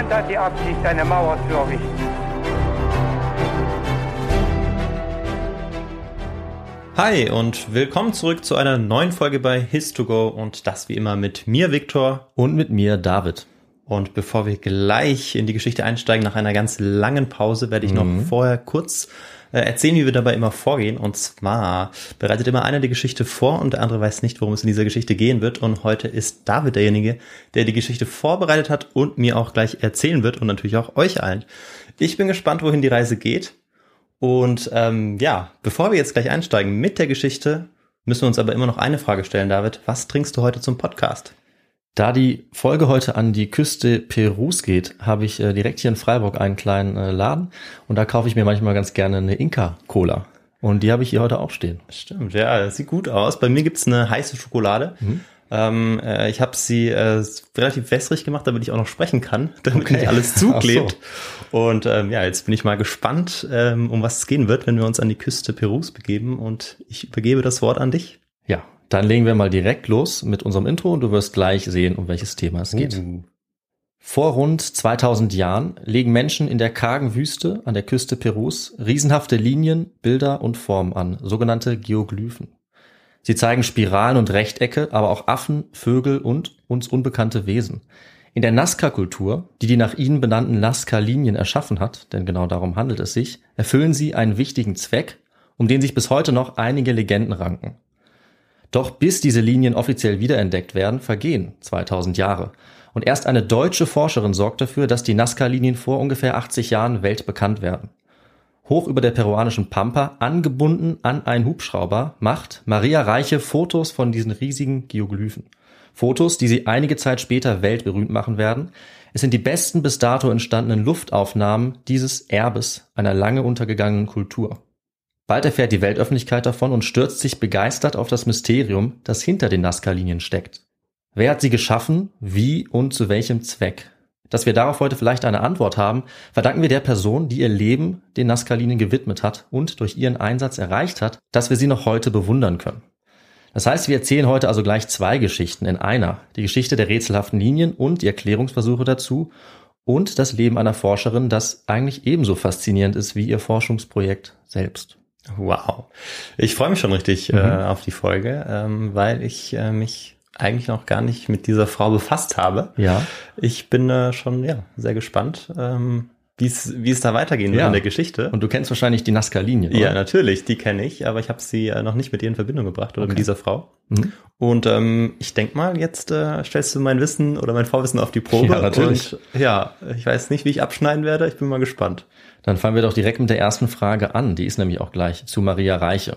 Niemand hat die Absicht, eine Mauer zu errichten. Hi und willkommen zurück zu einer neuen Folge bei His2Go und das wie immer mit mir, Viktor. Und mit mir, David. Und bevor wir gleich in die Geschichte einsteigen, nach einer ganz langen Pause, werde ich noch vorher kurz erzählen, wie wir dabei immer vorgehen. Und zwar bereitet immer einer die Geschichte vor und der andere weiß nicht, worum es in dieser Geschichte gehen wird. Und heute ist David derjenige, der die Geschichte vorbereitet hat und mir auch gleich erzählen wird und natürlich auch euch allen. Ich bin gespannt, wohin die Reise geht. Und ähm, ja, bevor wir jetzt gleich einsteigen mit der Geschichte, müssen wir uns aber immer noch eine Frage stellen, David. Was trinkst du heute zum Podcast? Da die Folge heute an die Küste Perus geht, habe ich äh, direkt hier in Freiburg einen kleinen äh, Laden und da kaufe ich mir manchmal ganz gerne eine Inka-Cola. Und die habe ich hier heute auch stehen. Stimmt, ja, das sieht gut aus. Bei mir gibt's eine heiße Schokolade. Ähm, äh, ich habe sie äh, relativ wässrig gemacht, damit ich auch noch sprechen kann, damit Okay. nicht alles Ach so. zuklebt. Und ähm, ja, jetzt bin ich mal gespannt, ähm, um was es gehen wird, wenn wir uns an die Küste Perus begeben. Und ich übergebe das Wort an dich. Dann legen wir mal direkt los mit unserem Intro und du wirst gleich sehen, um welches Thema es geht. Vor rund 2000 Jahren legen Menschen in der kargen Wüste an der Küste Perus riesenhafte Linien, Bilder und Formen an, sogenannte Geoglyphen. Sie zeigen Spiralen und Rechtecke, aber auch Affen, Vögel und uns unbekannte Wesen. In der Nazca-Kultur, die die nach ihnen benannten Nazca-Linien erschaffen hat, denn genau darum handelt es sich, erfüllen sie einen wichtigen Zweck, um den sich bis heute noch einige Legenden ranken. Doch bis diese Linien offiziell wiederentdeckt werden, vergehen 2000 Jahre. Und erst eine deutsche Forscherin sorgt dafür, dass die Nazca-Linien vor ungefähr 80 Jahren weltbekannt werden. Hoch über der peruanischen Pampa, angebunden an einen Hubschrauber, macht Maria Reiche Fotos von diesen riesigen Geoglyphen. Fotos, die sie einige Zeit später weltberühmt machen werden. Es sind die besten bis dato entstandenen Luftaufnahmen dieses Erbes einer lange untergegangenen Kultur. Bald erfährt die Weltöffentlichkeit davon und stürzt sich begeistert auf das Mysterium, das hinter den Nazca-Linien steckt. Wer hat sie geschaffen, wie und zu welchem Zweck? Dass wir darauf heute vielleicht eine Antwort haben, verdanken wir der Person, die ihr Leben den Nazca-Linien gewidmet hat und durch ihren Einsatz erreicht hat, dass wir sie noch heute bewundern können. Das heißt, wir erzählen heute also gleich zwei Geschichten in einer. Die Geschichte der rätselhaften Linien und die Erklärungsversuche dazu und das Leben einer Forscherin, das eigentlich ebenso faszinierend ist wie ihr Forschungsprojekt selbst. Wow. Ich freue mich schon richtig äh, auf die Folge, ähm, weil ich äh, mich eigentlich noch gar nicht mit dieser Frau befasst habe. Ja. Ich bin äh, schon ja sehr gespannt, ähm, wie es da weitergehen wird Ja. in der Geschichte. Und du kennst wahrscheinlich die Nazca-Linien, ja, natürlich, die kenne ich, aber ich habe sie äh, noch nicht mit ihr in Verbindung gebracht oder Okay. mit dieser Frau. Mhm. Und ähm, ich denk mal, jetzt äh, stellst du mein Wissen oder mein Vorwissen auf die Probe. Ja, natürlich. Und ja, ich weiß nicht, wie ich abschneiden werde. Ich bin mal gespannt. Dann fangen wir doch direkt mit der ersten Frage an. Die ist nämlich auch gleich zu Maria Reiche.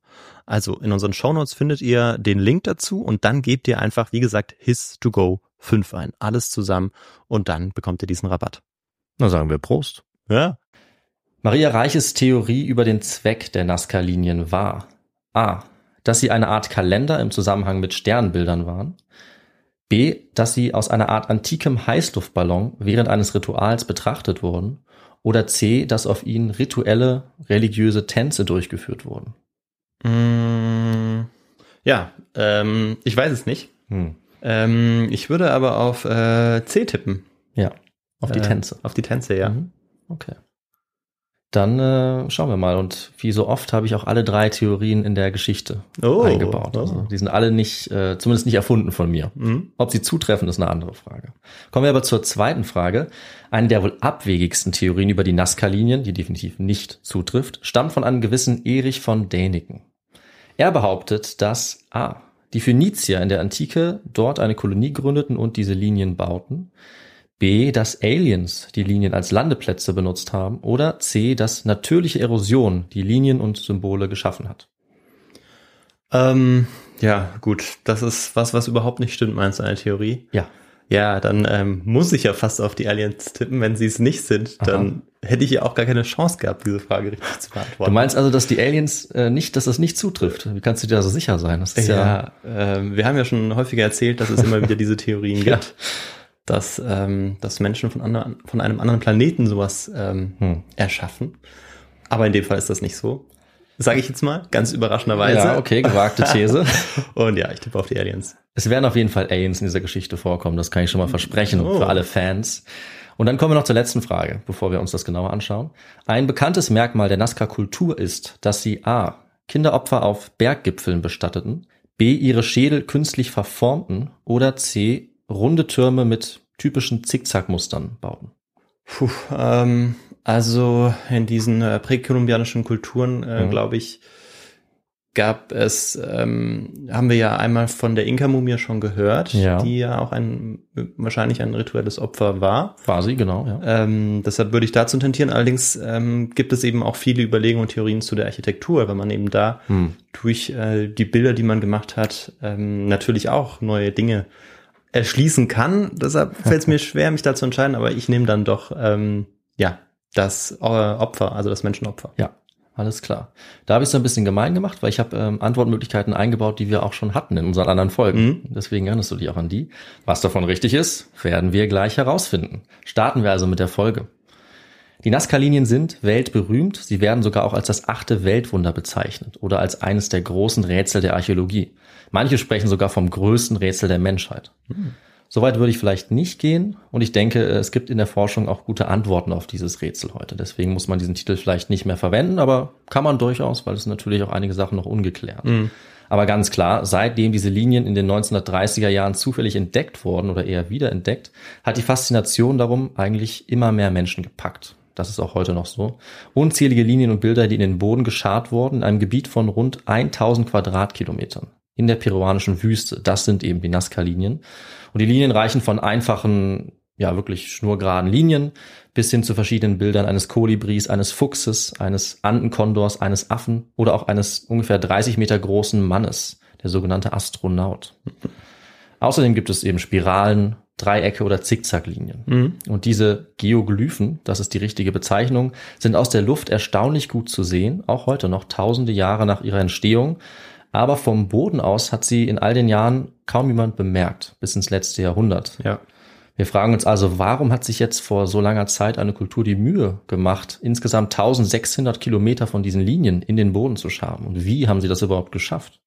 Also in unseren Shownotes findet ihr den Link dazu und dann gebt ihr einfach, wie gesagt, HIS2GO5 fünf ein. Alles zusammen und dann bekommt ihr diesen Rabatt. Na sagen wir Prost. Ja. Maria Reiches Theorie über den Zweck der Nazca-Linien war A. Dass sie eine Art Kalender im Zusammenhang mit Sternbildern waren. B. Dass sie aus einer Art antikem Heißluftballon während eines Rituals betrachtet wurden. Oder C. Dass auf ihnen rituelle, religiöse Tänze durchgeführt wurden. Mm, ja, ähm, ich weiß es nicht. Hm. Ähm, ich würde aber auf äh, C tippen. Ja, auf die äh, Tänze. Auf die Tänze, ja. Mhm. Okay. Dann äh, schauen wir mal. Und wie so oft habe ich auch alle drei Theorien in der Geschichte oh, eingebaut. Also, die sind alle nicht, äh, zumindest nicht erfunden von mir. Mhm. Ob sie zutreffen, ist eine andere Frage. Kommen wir aber zur zweiten Frage. Eine der wohl abwegigsten Theorien über die Nazca-Linien, die definitiv nicht zutrifft, stammt von einem gewissen Erich von Däniken. Er behauptet, dass A die Phönizier in der Antike dort eine Kolonie gründeten und diese Linien bauten. B, dass Aliens die Linien als Landeplätze benutzt haben. Oder C, dass natürliche Erosion die Linien und Symbole geschaffen hat. Ähm, ja, gut. Das ist was, was überhaupt nicht stimmt, meinst du, eine Theorie? Ja. Ja, dann ähm, muss ich ja fast auf die Aliens tippen. Wenn sie es nicht sind, Aha. dann hätte ich ja auch gar keine Chance gehabt, diese Frage richtig zu beantworten. Du meinst also, dass die Aliens äh, nicht, dass das nicht zutrifft? Wie kannst du dir da so sicher sein? Das ist ja, ja äh, wir haben ja schon häufiger erzählt, dass es immer wieder diese Theorien ja. gibt, dass, ähm, dass Menschen von, anderen, von einem anderen Planeten sowas ähm, hm. erschaffen. Aber in dem Fall ist das nicht so. Sage ich jetzt mal, ganz überraschenderweise. Ja, okay, gewagte These. Und ja, ich tippe auf die Aliens. Es werden auf jeden Fall Aliens in dieser Geschichte vorkommen, das kann ich schon mal versprechen oh. für alle Fans. Und dann kommen wir noch zur letzten Frage, bevor wir uns das genauer anschauen. Ein bekanntes Merkmal der Nazca-Kultur ist, dass sie a. Kinderopfer auf Berggipfeln bestatteten, b. ihre Schädel künstlich verformten oder c. runde Türme mit typischen Zickzackmustern bauten. Puh, ähm, also in diesen äh, präkolumbianischen Kulturen, äh, mhm. glaube ich, gab es, ähm, haben wir ja einmal von der Inka-Mumie schon gehört, ja. die ja auch ein wahrscheinlich ein rituelles Opfer war. War sie, genau, ja. Ähm, deshalb würde ich dazu tentieren. Allerdings ähm, gibt es eben auch viele Überlegungen und Theorien zu der Architektur, wenn man eben da hm. durch äh, die Bilder, die man gemacht hat, ähm, natürlich auch neue Dinge erschließen kann. Deshalb fällt es mir schwer, mich da zu entscheiden, aber ich nehme dann doch ähm, ja das äh, Opfer, also das Menschenopfer. Ja, alles klar. Da habe ich es ein bisschen gemein gemacht, weil ich habe ähm, Antwortmöglichkeiten eingebaut, die wir auch schon hatten in unseren anderen Folgen. Mhm. Deswegen erinnerst du dich auch an die. Was davon richtig ist, werden wir gleich herausfinden. Starten wir also mit der Folge. Die Nazca-Linien sind weltberühmt. Sie werden sogar auch als das achte Weltwunder bezeichnet oder als eines der großen Rätsel der Archäologie. Manche sprechen sogar vom größten Rätsel der Menschheit. Mhm. Soweit würde ich vielleicht nicht gehen und ich denke, es gibt in der Forschung auch gute Antworten auf dieses Rätsel heute. Deswegen muss man diesen Titel vielleicht nicht mehr verwenden, aber kann man durchaus, weil es natürlich auch einige Sachen noch ungeklärt. Mhm. Aber ganz klar, seitdem diese Linien in den 1930er Jahren zufällig entdeckt wurden oder eher wiederentdeckt, hat die Faszination darum eigentlich immer mehr Menschen gepackt. Das ist auch heute noch so. Unzählige Linien und Bilder, die in den Boden geschart wurden, in einem Gebiet von rund 1000 Quadratkilometern in der peruanischen Wüste. Das sind eben die Nazca-Linien. Und die Linien reichen von einfachen, ja wirklich schnurgeraden Linien bis hin zu verschiedenen Bildern eines Kolibris, eines Fuchses, eines Andenkondors, eines Affen oder auch eines ungefähr 30 Meter großen Mannes, der sogenannte Astronaut. Außerdem gibt es eben Spiralen, Dreiecke oder Zickzacklinien. Mhm. Und diese Geoglyphen, das ist die richtige Bezeichnung, sind aus der Luft erstaunlich gut zu sehen, auch heute noch tausende Jahre nach ihrer Entstehung. Aber vom Boden aus hat sie in all den Jahren kaum jemand bemerkt, bis ins letzte Jahrhundert. Ja. Wir fragen uns also, warum hat sich jetzt vor so langer Zeit eine Kultur die Mühe gemacht, insgesamt 1600 Kilometer von diesen Linien in den Boden zu schaben? Und wie haben sie das überhaupt geschafft?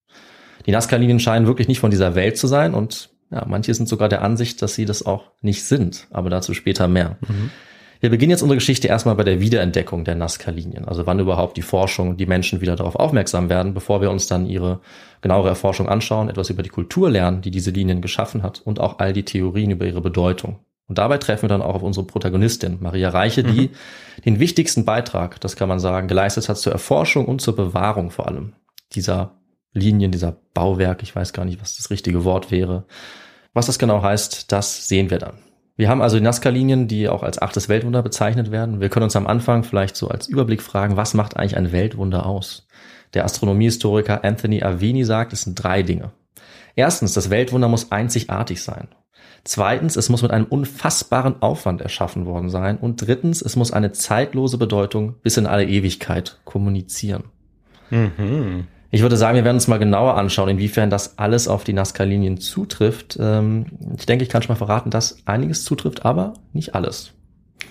Die Nazca-Linien scheinen wirklich nicht von dieser Welt zu sein und ja, manche sind sogar der Ansicht, dass sie das auch nicht sind, aber dazu später mehr. Mhm. Wir beginnen jetzt unsere Geschichte erstmal bei der Wiederentdeckung der Nazca-Linien, also wann überhaupt die Forschung, die Menschen wieder darauf aufmerksam werden, bevor wir uns dann ihre genauere Erforschung anschauen, etwas über die Kultur lernen, die diese Linien geschaffen hat und auch all die Theorien über ihre Bedeutung. Und dabei treffen wir dann auch auf unsere Protagonistin, Maria Reiche, die mhm. den wichtigsten Beitrag, das kann man sagen, geleistet hat zur Erforschung und zur Bewahrung vor allem dieser Linien, dieser Bauwerk. Ich weiß gar nicht, was das richtige Wort wäre. Was das genau heißt, das sehen wir dann. Wir haben also die Nazca-Linien, die auch als achtes Weltwunder bezeichnet werden. Wir können uns am Anfang vielleicht so als Überblick fragen, was macht eigentlich ein Weltwunder aus? Der Astronomiehistoriker Anthony Avini sagt, es sind drei Dinge. Erstens, das Weltwunder muss einzigartig sein. Zweitens, es muss mit einem unfassbaren Aufwand erschaffen worden sein. Und drittens, es muss eine zeitlose Bedeutung bis in alle Ewigkeit kommunizieren. Mhm. Ich würde sagen, wir werden uns mal genauer anschauen, inwiefern das alles auf die Nazca-Linien zutrifft. Ähm, ich denke, ich kann schon mal verraten, dass einiges zutrifft, aber nicht alles.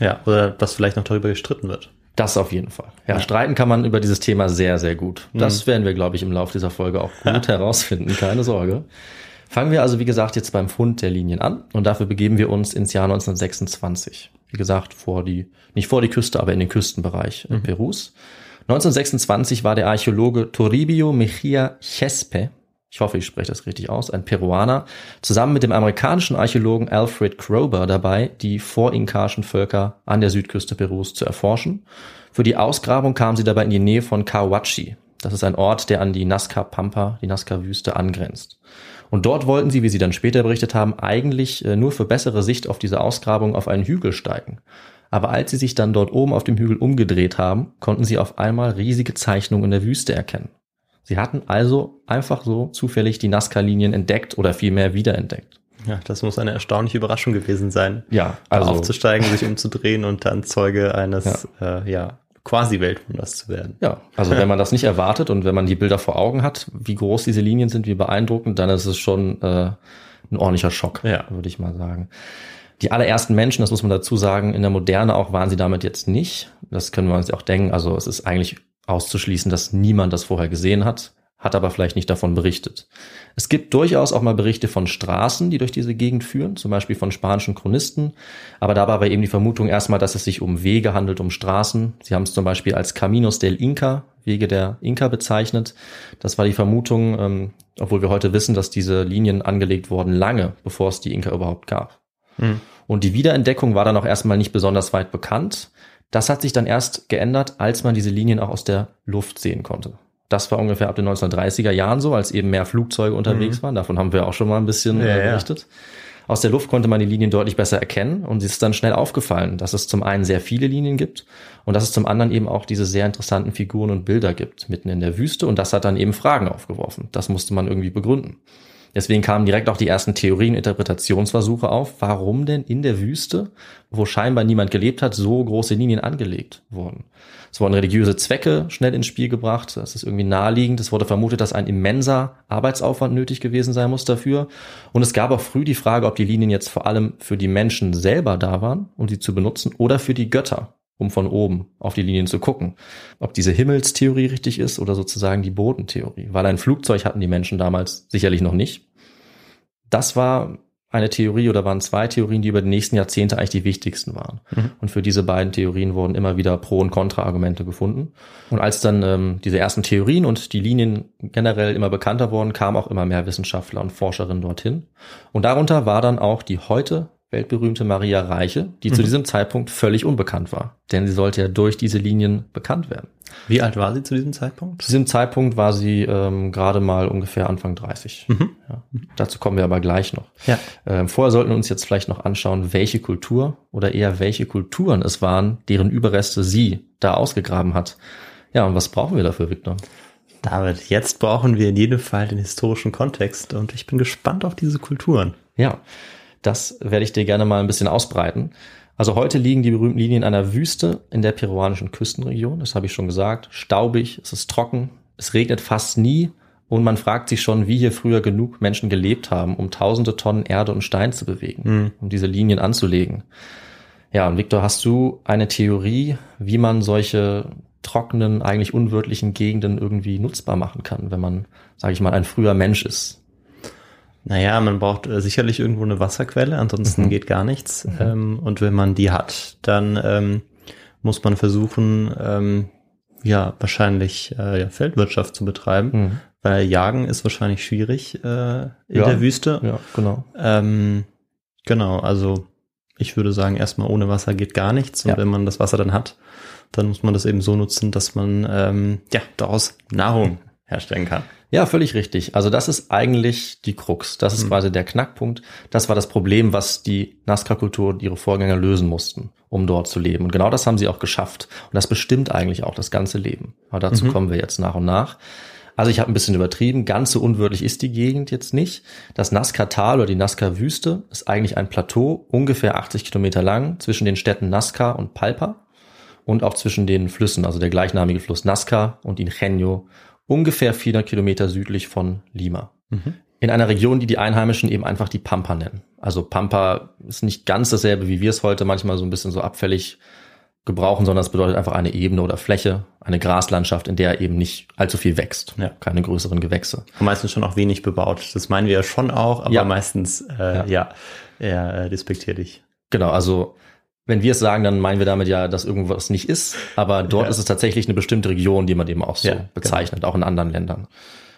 Ja, oder dass vielleicht noch darüber gestritten wird. Das auf jeden Fall. Ja, ja, streiten kann man über dieses Thema sehr, sehr gut. Das mhm. werden wir, glaube ich, im Laufe dieser Folge auch gut herausfinden, keine Sorge. Fangen wir also, wie gesagt, jetzt beim Fund der Linien an und dafür begeben wir uns ins Jahr 1926. Wie gesagt, vor die, nicht vor die Küste, aber in den Küstenbereich mhm. Perus. 1926 war der Archäologe Toribio Mejia Chespe, ich hoffe, ich spreche das richtig aus, ein Peruaner, zusammen mit dem amerikanischen Archäologen Alfred Krober dabei, die vorinkaischen Völker an der Südküste Perus zu erforschen. Für die Ausgrabung kamen sie dabei in die Nähe von Kawachi. Das ist ein Ort, der an die Nazca Pampa, die Nazca Wüste angrenzt. Und dort wollten sie, wie sie dann später berichtet haben, eigentlich äh, nur für bessere Sicht auf diese Ausgrabung auf einen Hügel steigen. Aber als sie sich dann dort oben auf dem Hügel umgedreht haben, konnten sie auf einmal riesige Zeichnungen in der Wüste erkennen. Sie hatten also einfach so zufällig die Nazca-Linien entdeckt oder vielmehr wiederentdeckt. Ja, das muss eine erstaunliche Überraschung gewesen sein. Ja, also aufzusteigen, sich umzudrehen und dann Zeuge eines ja, äh, ja quasi Weltwunders zu werden. Ja, also wenn man das nicht erwartet und wenn man die Bilder vor Augen hat, wie groß diese Linien sind, wie beeindruckend, dann ist es schon äh, ein ordentlicher Schock, ja. würde ich mal sagen. Die allerersten Menschen, das muss man dazu sagen, in der Moderne auch waren sie damit jetzt nicht. Das können wir uns auch denken. Also es ist eigentlich auszuschließen, dass niemand das vorher gesehen hat, hat aber vielleicht nicht davon berichtet. Es gibt durchaus auch mal Berichte von Straßen, die durch diese Gegend führen, zum Beispiel von spanischen Chronisten. Aber da war eben die Vermutung erstmal, dass es sich um Wege handelt, um Straßen. Sie haben es zum Beispiel als Caminos del Inca, Wege der Inka bezeichnet. Das war die Vermutung, ähm, obwohl wir heute wissen, dass diese Linien angelegt wurden lange, bevor es die Inka überhaupt gab. Mhm. Und die Wiederentdeckung war dann auch erstmal nicht besonders weit bekannt. Das hat sich dann erst geändert, als man diese Linien auch aus der Luft sehen konnte. Das war ungefähr ab den 1930er Jahren so, als eben mehr Flugzeuge unterwegs mhm. waren. Davon haben wir auch schon mal ein bisschen ja, äh, berichtet. Ja. Aus der Luft konnte man die Linien deutlich besser erkennen und es ist dann schnell aufgefallen, dass es zum einen sehr viele Linien gibt und dass es zum anderen eben auch diese sehr interessanten Figuren und Bilder gibt mitten in der Wüste und das hat dann eben Fragen aufgeworfen. Das musste man irgendwie begründen. Deswegen kamen direkt auch die ersten Theorien, Interpretationsversuche auf, warum denn in der Wüste, wo scheinbar niemand gelebt hat, so große Linien angelegt wurden. Es wurden religiöse Zwecke schnell ins Spiel gebracht. Das ist irgendwie naheliegend. Es wurde vermutet, dass ein immenser Arbeitsaufwand nötig gewesen sein muss dafür. Und es gab auch früh die Frage, ob die Linien jetzt vor allem für die Menschen selber da waren, um sie zu benutzen, oder für die Götter, um von oben auf die Linien zu gucken. Ob diese Himmelstheorie richtig ist oder sozusagen die Bodentheorie. Weil ein Flugzeug hatten die Menschen damals sicherlich noch nicht. Das war eine Theorie oder waren zwei Theorien, die über die nächsten Jahrzehnte eigentlich die wichtigsten waren. Mhm. Und für diese beiden Theorien wurden immer wieder Pro- und Kontra-Argumente gefunden. Und als dann ähm, diese ersten Theorien und die Linien generell immer bekannter wurden, kamen auch immer mehr Wissenschaftler und Forscherinnen dorthin. Und darunter war dann auch die heute weltberühmte Maria Reiche, die mhm. zu diesem Zeitpunkt völlig unbekannt war. Denn sie sollte ja durch diese Linien bekannt werden. Wie alt war sie zu diesem Zeitpunkt? Zu diesem Zeitpunkt war sie ähm, gerade mal ungefähr Anfang 30. Mhm. Ja. Dazu kommen wir aber gleich noch. Ja. Ähm, vorher sollten wir uns jetzt vielleicht noch anschauen, welche Kultur oder eher welche Kulturen es waren, deren Überreste sie da ausgegraben hat. Ja, und was brauchen wir dafür, Victor? David, jetzt brauchen wir in jedem Fall den historischen Kontext und ich bin gespannt auf diese Kulturen. Ja, das werde ich dir gerne mal ein bisschen ausbreiten. Also heute liegen die berühmten Linien in einer Wüste in der peruanischen Küstenregion. Das habe ich schon gesagt. Staubig, es ist trocken, es regnet fast nie und man fragt sich schon, wie hier früher genug Menschen gelebt haben, um tausende Tonnen Erde und Stein zu bewegen, mhm. um diese Linien anzulegen. Ja, und Victor, hast du eine Theorie, wie man solche trockenen, eigentlich unwirtlichen Gegenden irgendwie nutzbar machen kann, wenn man, sage ich mal, ein früher Mensch ist? Naja, man braucht äh, sicherlich irgendwo eine Wasserquelle, ansonsten mhm. geht gar nichts. Mhm. Ähm, und wenn man die hat, dann ähm, muss man versuchen, ähm, ja, wahrscheinlich äh, ja, Feldwirtschaft zu betreiben, mhm. weil Jagen ist wahrscheinlich schwierig äh, in ja, der Wüste. Ja, genau. Ähm, genau, also ich würde sagen, erstmal ohne Wasser geht gar nichts. Und ja. wenn man das Wasser dann hat, dann muss man das eben so nutzen, dass man ähm, ja daraus Nahrung herstellen kann. Ja, völlig richtig. Also das ist eigentlich die Krux. Das ist mhm. quasi der Knackpunkt. Das war das Problem, was die Nazca-Kultur und ihre Vorgänger lösen mussten, um dort zu leben. Und genau das haben sie auch geschafft. Und das bestimmt eigentlich auch das ganze Leben. Aber dazu mhm. kommen wir jetzt nach und nach. Also ich habe ein bisschen übertrieben. Ganz so unwirtlich ist die Gegend jetzt nicht. Das Nazca-Tal oder die Nazca-Wüste ist eigentlich ein Plateau, ungefähr 80 Kilometer lang, zwischen den Städten Nazca und Palpa und auch zwischen den Flüssen, also der gleichnamige Fluss Nazca und Ingenio ungefähr 400 Kilometer südlich von Lima. Mhm. In einer Region, die die Einheimischen eben einfach die Pampa nennen. Also Pampa ist nicht ganz dasselbe, wie wir es heute manchmal so ein bisschen so abfällig gebrauchen, sondern es bedeutet einfach eine Ebene oder Fläche, eine Graslandschaft, in der eben nicht allzu viel wächst, ja. keine größeren Gewächse. meistens schon auch wenig bebaut. Das meinen wir ja schon auch, aber ja. meistens äh, ja. ja eher äh, despektierlich. Genau, also wenn wir es sagen, dann meinen wir damit ja, dass irgendwas nicht ist, aber dort ja. ist es tatsächlich eine bestimmte Region, die man eben auch so ja, genau. bezeichnet, genau. auch in anderen Ländern.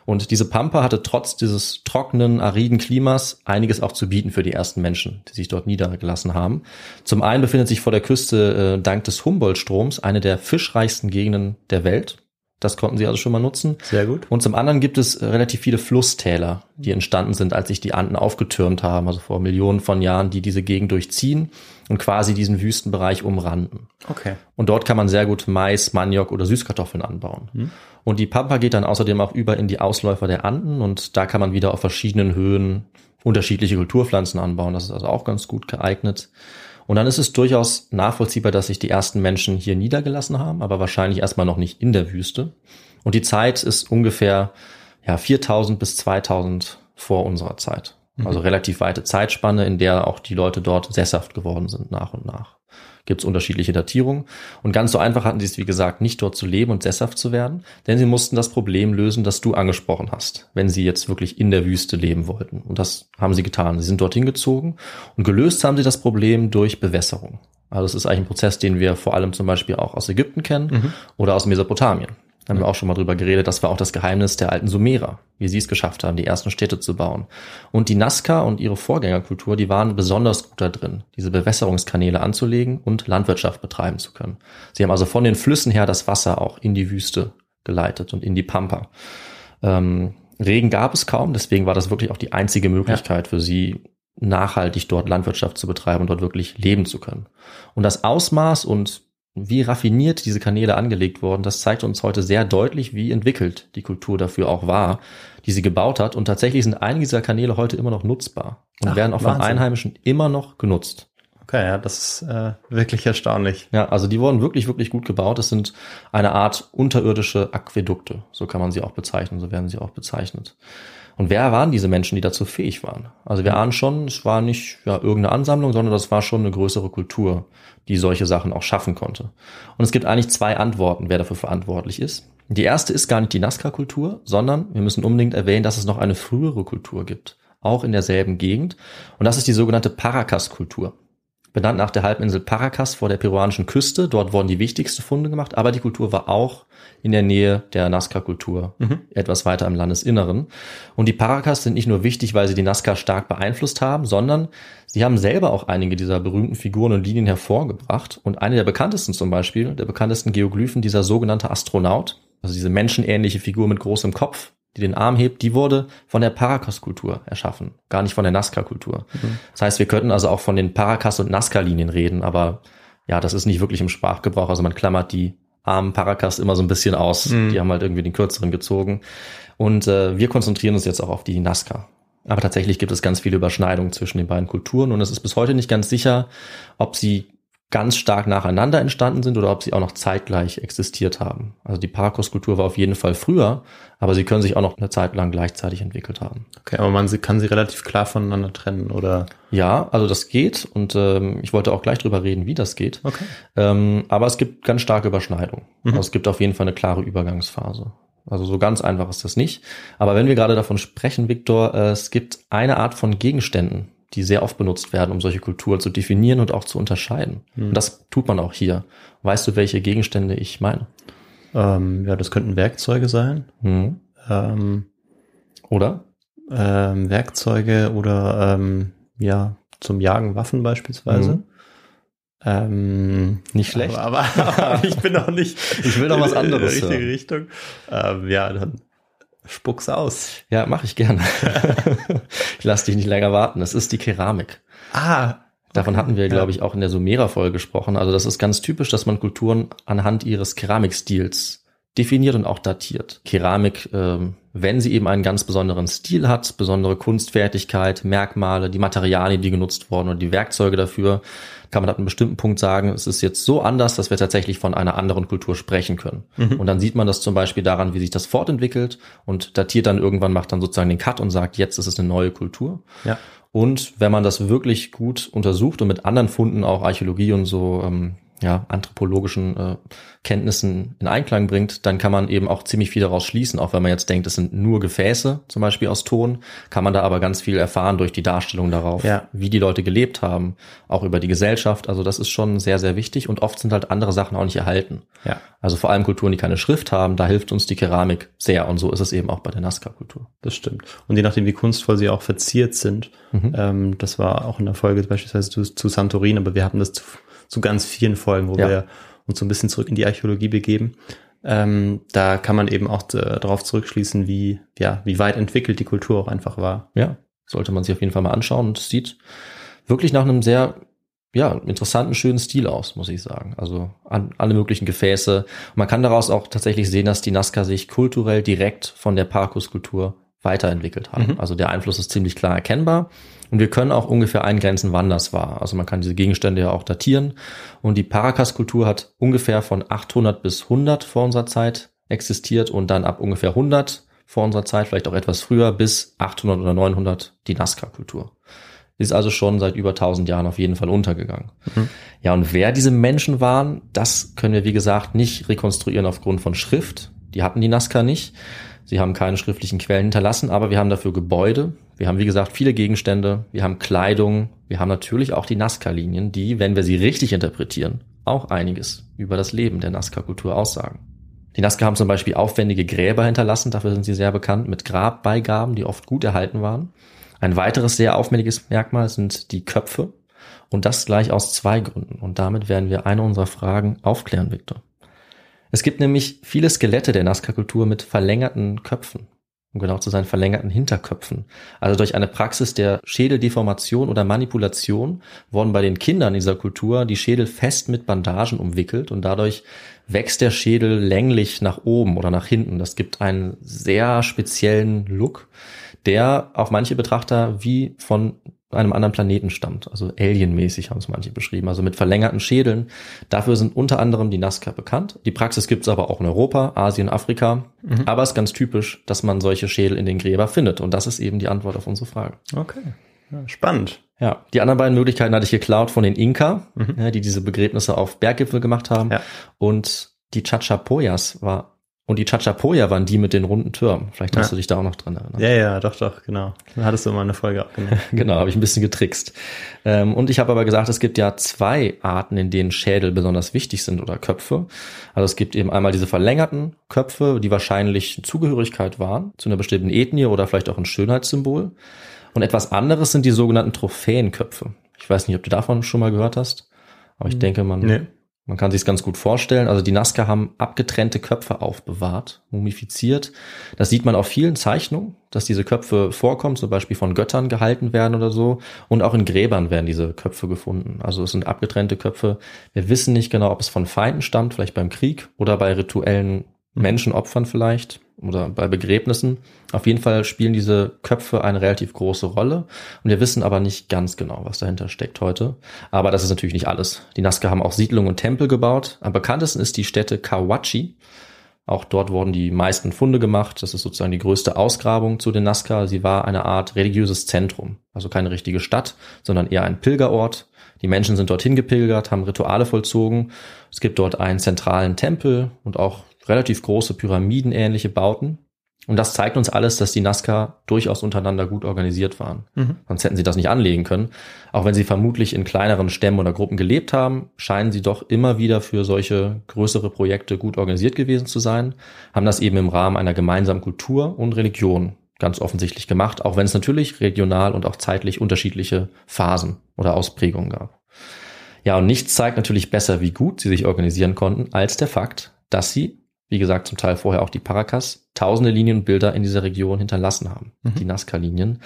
Und diese Pampa hatte trotz dieses trockenen, ariden Klimas einiges auch zu bieten für die ersten Menschen, die sich dort niedergelassen haben. Zum einen befindet sich vor der Küste äh, dank des Humboldt-Stroms eine der fischreichsten Gegenden der Welt. Das konnten sie also schon mal nutzen. Sehr gut. Und zum anderen gibt es relativ viele Flusstäler, die entstanden sind, als sich die Anden aufgetürmt haben, also vor Millionen von Jahren, die diese Gegend durchziehen und quasi diesen Wüstenbereich umranden. Okay. Und dort kann man sehr gut Mais, Maniok oder Süßkartoffeln anbauen. Hm. Und die Pampa geht dann außerdem auch über in die Ausläufer der Anden und da kann man wieder auf verschiedenen Höhen unterschiedliche Kulturpflanzen anbauen. Das ist also auch ganz gut geeignet. Und dann ist es durchaus nachvollziehbar, dass sich die ersten Menschen hier niedergelassen haben, aber wahrscheinlich erstmal noch nicht in der Wüste. Und die Zeit ist ungefähr ja, 4000 bis 2000 vor unserer Zeit. Also mhm. relativ weite Zeitspanne, in der auch die Leute dort sesshaft geworden sind nach und nach. Gibt es unterschiedliche Datierungen. Und ganz so einfach hatten sie es, wie gesagt, nicht dort zu leben und sesshaft zu werden, denn sie mussten das Problem lösen, das du angesprochen hast, wenn sie jetzt wirklich in der Wüste leben wollten. Und das haben sie getan. Sie sind dorthin gezogen und gelöst haben sie das Problem durch Bewässerung. Also es ist eigentlich ein Prozess, den wir vor allem zum Beispiel auch aus Ägypten kennen mhm. oder aus Mesopotamien. Da haben wir auch schon mal drüber geredet. Das war auch das Geheimnis der alten Sumerer, wie sie es geschafft haben, die ersten Städte zu bauen. Und die Nazca und ihre Vorgängerkultur, die waren besonders gut da drin, diese Bewässerungskanäle anzulegen und Landwirtschaft betreiben zu können. Sie haben also von den Flüssen her das Wasser auch in die Wüste geleitet und in die Pampa. Ähm, Regen gab es kaum, deswegen war das wirklich auch die einzige Möglichkeit ja. für sie, nachhaltig dort Landwirtschaft zu betreiben und dort wirklich leben zu können. Und das Ausmaß und wie raffiniert diese Kanäle angelegt wurden, das zeigt uns heute sehr deutlich, wie entwickelt die Kultur dafür auch war, die sie gebaut hat. Und tatsächlich sind einige dieser Kanäle heute immer noch nutzbar und Ach, werden auch Wahnsinn. von Einheimischen immer noch genutzt. Okay, ja, das ist äh, wirklich erstaunlich. Ja, also die wurden wirklich, wirklich gut gebaut. Es sind eine Art unterirdische Aquädukte, so kann man sie auch bezeichnen, so werden sie auch bezeichnet. Und wer waren diese Menschen, die dazu fähig waren? Also wir ahnen schon, es war nicht ja, irgendeine Ansammlung, sondern das war schon eine größere Kultur, die solche Sachen auch schaffen konnte. Und es gibt eigentlich zwei Antworten, wer dafür verantwortlich ist. Die erste ist gar nicht die Nazca-Kultur, sondern wir müssen unbedingt erwähnen, dass es noch eine frühere Kultur gibt auch in derselben Gegend. Und das ist die sogenannte Paracas-Kultur. Benannt nach der Halbinsel Paracas vor der peruanischen Küste. Dort wurden die wichtigsten Funde gemacht, aber die Kultur war auch in der Nähe der Nazca-Kultur, etwas weiter im Landesinneren. Und die Paracas sind nicht nur wichtig, weil sie die Nazca stark beeinflusst haben, sondern sie haben selber auch einige dieser berühmten Figuren und Linien hervorgebracht. Und eine der bekanntesten zum Beispiel, der bekanntesten Geoglyphen, dieser sogenannte Astronaut, also diese menschenähnliche Figur mit großem Kopf, die den Arm hebt, die wurde von der Paracas-Kultur erschaffen, gar nicht von der Nazca-Kultur. Das heißt, wir könnten also auch von den Paracas- und Nazca-Linien reden, aber ja, das ist nicht wirklich im Sprachgebrauch. Also man klammert die armen Paracas immer so ein bisschen aus. Die haben halt irgendwie den kürzeren gezogen. Und äh, wir konzentrieren uns jetzt auch auf die Nazca. Aber tatsächlich gibt es ganz viele Überschneidungen zwischen den beiden Kulturen und es ist bis heute nicht ganz sicher, ob sie ganz stark nacheinander entstanden sind oder ob sie auch noch zeitgleich existiert haben. Also die Paracos-Kultur war auf jeden Fall früher, aber sie können sich auch noch eine Zeit lang gleichzeitig entwickelt haben. Okay, aber man kann sie relativ klar voneinander trennen, oder? Ja, also das geht und ähm, ich wollte auch gleich drüber reden, wie das geht. Okay. Ähm, aber es gibt ganz starke Überschneidungen. Also es gibt auf jeden Fall eine klare Übergangsphase. Also so ganz einfach ist das nicht. Aber wenn wir gerade davon sprechen, Viktor, äh, es gibt eine Art von Gegenständen, die sehr oft benutzt werden, um solche Kulturen zu definieren und auch zu unterscheiden. Und das tut man auch hier. Weißt du, welche Gegenstände ich meine? Ähm, ja, das könnten Werkzeuge sein. Hm. Ähm, Oder? ähm, Werkzeuge oder ähm, ja, zum Jagen Waffen beispielsweise. Mhm. Ähm, Nicht schlecht. Aber, aber, aber ich bin noch nicht. Ich will noch was anderes In die richtige hören. Richtung. Ähm, ja, dann spuck's aus. Ja, mache ich gerne. ich lasse dich nicht länger warten. Es ist die Keramik. Ah, Davon hatten wir, glaube ich, auch in der Sumerer-Folge gesprochen. Also das ist ganz typisch, dass man Kulturen anhand ihres Keramikstils definiert und auch datiert. Keramik, ähm, wenn sie eben einen ganz besonderen Stil hat, besondere Kunstfertigkeit, Merkmale, die Materialien, die genutzt wurden und die Werkzeuge dafür, kann man ab einem bestimmten Punkt sagen, es ist jetzt so anders, dass wir tatsächlich von einer anderen Kultur sprechen können. Und dann sieht man das zum Beispiel daran, wie sich das fortentwickelt und datiert dann irgendwann, macht dann sozusagen den Cut und sagt, jetzt ist es eine neue Kultur. ja. Und wenn man das wirklich gut untersucht und mit anderen Funden, auch Archäologie und so, ähm, ja, anthropologischen äh, Kenntnissen in Einklang bringt, dann kann man eben auch ziemlich viel daraus schließen. Auch wenn man jetzt denkt, es sind nur Gefäße, zum Beispiel aus Ton, kann man da aber ganz viel erfahren durch die Darstellung darauf, Ja. wie die Leute gelebt haben, auch über die Gesellschaft. Also das ist schon sehr, sehr wichtig und oft sind halt andere Sachen auch nicht erhalten. Ja. Also vor allem Kulturen, die keine Schrift haben, da hilft uns die Keramik sehr und so ist es eben auch bei der Nazca-Kultur. Das stimmt. Und je nachdem, wie kunstvoll sie auch verziert sind, ähm, das war auch in der Folge beispielsweise zu, zu Santorin, aber wir hatten das zu, zu ganz vielen Folgen, wo Ja. wir uns so ein bisschen zurück in die Archäologie begeben. Ähm, da kann man eben auch äh, darauf zurückschließen, wie, ja, wie weit entwickelt die Kultur auch einfach war. Ja, sollte man sich auf jeden Fall mal anschauen und es sieht wirklich nach einem sehr ja, interessanten, schönen Stil aus, muss ich sagen. Also an, alle möglichen Gefäße. Und man kann daraus auch tatsächlich sehen, dass die Nazca sich kulturell direkt von der Parkus-Kultur weiterentwickelt haben. Mhm. Also der Einfluss ist ziemlich klar erkennbar. Und wir können auch ungefähr eingrenzen, wann das war. Also man kann diese Gegenstände ja auch datieren. Und die Paracas-Kultur hat ungefähr von 800 bis 100 vor unserer Zeit existiert und dann ab ungefähr 100 vor unserer Zeit, vielleicht auch etwas früher, bis 800 oder 900 die Nazca-Kultur. Ist also schon seit über 1000 Jahren auf jeden Fall untergegangen. Ja, und wer diese Menschen waren, das können wir, wie gesagt, nicht rekonstruieren aufgrund von Schrift. Die hatten die Nazca nicht. Sie haben keine schriftlichen Quellen hinterlassen, aber wir haben dafür Gebäude. Wir haben, wie gesagt, viele Gegenstände. Wir haben Kleidung. Wir haben natürlich auch die Nazca-Linien, die, wenn wir sie richtig interpretieren, auch einiges über das Leben der Nazca-Kultur aussagen. Die Nazca haben zum Beispiel aufwendige Gräber hinterlassen, dafür sind sie sehr bekannt, mit Grabbeigaben, die oft gut erhalten waren. Ein weiteres sehr aufwendiges Merkmal sind die Köpfe. Und das gleich aus zwei Gründen. Und damit werden wir eine unserer Fragen aufklären, Victor. Es gibt nämlich viele Skelette der Nazca-Kultur mit verlängerten Köpfen. Um genau zu sein, verlängerten Hinterköpfen. Also durch eine Praxis der Schädeldeformation oder Manipulation wurden bei den Kindern dieser Kultur die Schädel fest mit Bandagen umwickelt und dadurch wächst der Schädel länglich nach oben oder nach hinten. Das gibt einen sehr speziellen Look, der auf manche Betrachter wie von einem anderen Planeten stammt. Also alienmäßig haben es manche beschrieben. Also mit verlängerten Schädeln. Dafür sind unter anderem die Nazca bekannt. Die Praxis gibt es aber auch in Europa, Asien, Afrika. Aber es ist ganz typisch, dass man solche Schädel in den Gräber findet. Und das ist eben die Antwort auf unsere Frage. Okay. Ja, spannend. Ja, die anderen beiden Möglichkeiten hatte ich geklaut von den Inka, ja, die diese Begräbnisse auf Berggipfel gemacht haben. Ja. Und die Chachapoyas war Und die Chachapoya waren die mit den runden Türmen. Vielleicht hast Ja. du dich da auch noch dran erinnert. Ja, ja, doch, doch, genau. Da hattest du mal eine Folge abgenommen. Genau, habe ich ein bisschen getrickst. Ähm, und ich habe aber gesagt, es gibt ja zwei Arten, in denen Schädel besonders wichtig sind oder Köpfe. Also es gibt eben einmal diese verlängerten Köpfe, die wahrscheinlich Zugehörigkeit waren zu einer bestimmten Ethnie oder vielleicht auch ein Schönheitssymbol. Und etwas anderes sind die sogenannten Trophäenköpfe. Ich weiß nicht, ob du davon schon mal gehört hast, aber ich denke, man, Nee. Man kann sich es ganz gut vorstellen. Also die Nazca haben abgetrennte Köpfe aufbewahrt, mumifiziert. Das sieht man auf vielen Zeichnungen, dass diese Köpfe vorkommen, zum Beispiel von Göttern gehalten werden oder so. Und auch in Gräbern werden diese Köpfe gefunden. Also es sind abgetrennte Köpfe. Wir wissen nicht genau, ob es von Feinden stammt, vielleicht beim Krieg oder bei rituellen Menschenopfern vielleicht oder bei Begräbnissen. Auf jeden Fall spielen diese Köpfe eine relativ große Rolle und wir wissen aber nicht ganz genau, was dahinter steckt heute. Aber das ist natürlich nicht alles. Die Nazca haben auch Siedlungen und Tempel gebaut. Am bekanntesten ist die Stätte Kawachi. Auch dort wurden die meisten Funde gemacht. Das ist sozusagen die größte Ausgrabung zu den Nazca. Sie war eine Art religiöses Zentrum, also keine richtige Stadt, sondern eher ein Pilgerort. Die Menschen sind dorthin gepilgert, haben Rituale vollzogen. Es gibt dort einen zentralen Tempel und auch relativ große pyramidenähnliche Bauten. Und das zeigt uns alles, dass die Nazca durchaus untereinander gut organisiert waren. Sonst hätten sie das nicht anlegen können. Auch wenn sie vermutlich in kleineren Stämmen oder Gruppen gelebt haben, scheinen sie doch immer wieder für solche größere Projekte gut organisiert gewesen zu sein, haben das eben im Rahmen einer gemeinsamen Kultur und Religion ganz offensichtlich gemacht, auch wenn es natürlich regional und auch zeitlich unterschiedliche Phasen oder Ausprägungen gab. Ja, und nichts zeigt natürlich besser, wie gut sie sich organisieren konnten, als der Fakt, dass sie, wie gesagt, zum Teil vorher auch die Paracas, tausende Linien und Bilder in dieser Region hinterlassen haben, die Nazca-Linien.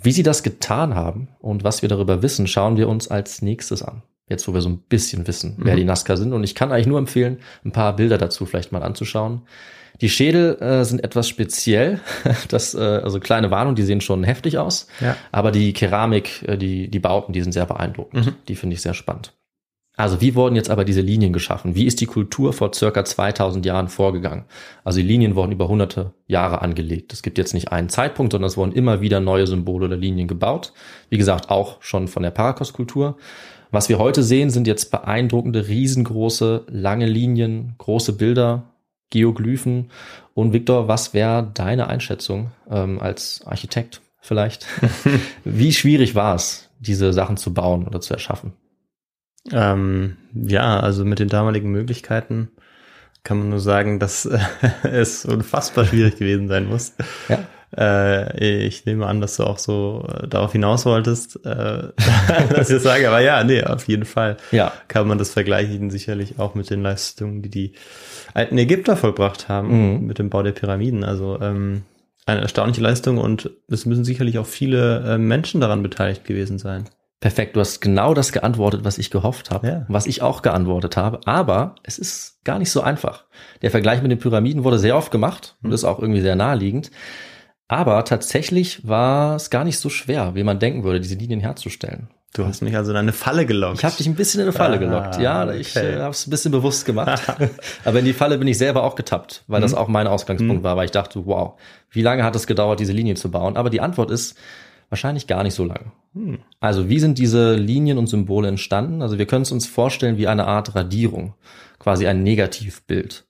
Wie sie das getan haben und was wir darüber wissen, schauen wir uns als nächstes an. Jetzt, wo wir so ein bisschen wissen, wer die Nazca sind. Und ich kann eigentlich nur empfehlen, ein paar Bilder dazu vielleicht mal anzuschauen. Die Schädel äh, sind etwas speziell. Das, äh, also kleine Warnung, die sehen schon heftig aus. Ja. Aber die Keramik, äh, die, die Bauten, die sind sehr beeindruckend. Die finde ich sehr spannend. Also wie wurden jetzt aber diese Linien geschaffen? Wie ist die Kultur vor circa 2000 Jahren vorgegangen? Also die Linien wurden über hunderte Jahre angelegt. Es gibt jetzt nicht einen Zeitpunkt, sondern es wurden immer wieder neue Symbole oder Linien gebaut. Wie gesagt, auch schon von der Paracos-Kultur. Was wir heute sehen, sind jetzt beeindruckende, riesengroße, lange Linien, große Bilder, Geoglyphen. Und Victor, was wäre deine Einschätzung ähm, als Architekt vielleicht? Wie schwierig war es, diese Sachen zu bauen oder zu erschaffen? Ähm, ja, also mit den damaligen Möglichkeiten kann man nur sagen, dass äh, es unfassbar schwierig gewesen sein muss. Ja. Äh, ich nehme an, dass du auch so äh, darauf hinaus wolltest, äh, dass ich das sage. Aber ja, nee, auf jeden Fall Ja. kann man das vergleichen sicherlich auch mit den Leistungen, die die alten Ägypter vollbracht haben Mhm. mit dem Bau der Pyramiden. Also ähm, eine erstaunliche Leistung und es müssen sicherlich auch viele äh, Menschen daran beteiligt gewesen sein. Perfekt, du hast genau das geantwortet, was ich gehofft habe, Ja. was ich auch geantwortet habe. Aber es ist gar nicht so einfach. Der Vergleich mit den Pyramiden wurde sehr oft gemacht und ist auch irgendwie sehr naheliegend. Aber tatsächlich war es gar nicht so schwer, wie man denken würde, diese Linien herzustellen. Du hast mich also in eine Falle gelockt. Ich habe dich ein bisschen in eine Falle Ah, gelockt. Ja, ich okay. äh, habe es ein bisschen bewusst gemacht. Aber in die Falle bin ich selber auch getappt, weil Mhm. das auch mein Ausgangspunkt war, weil ich dachte, wow, wie lange hat es gedauert, diese Linie zu bauen? Aber die Antwort ist wahrscheinlich gar nicht so lange. Hm. Also wie sind diese Linien und Symbole entstanden? Also wir können es uns vorstellen wie eine Art Radierung, quasi ein Negativbild.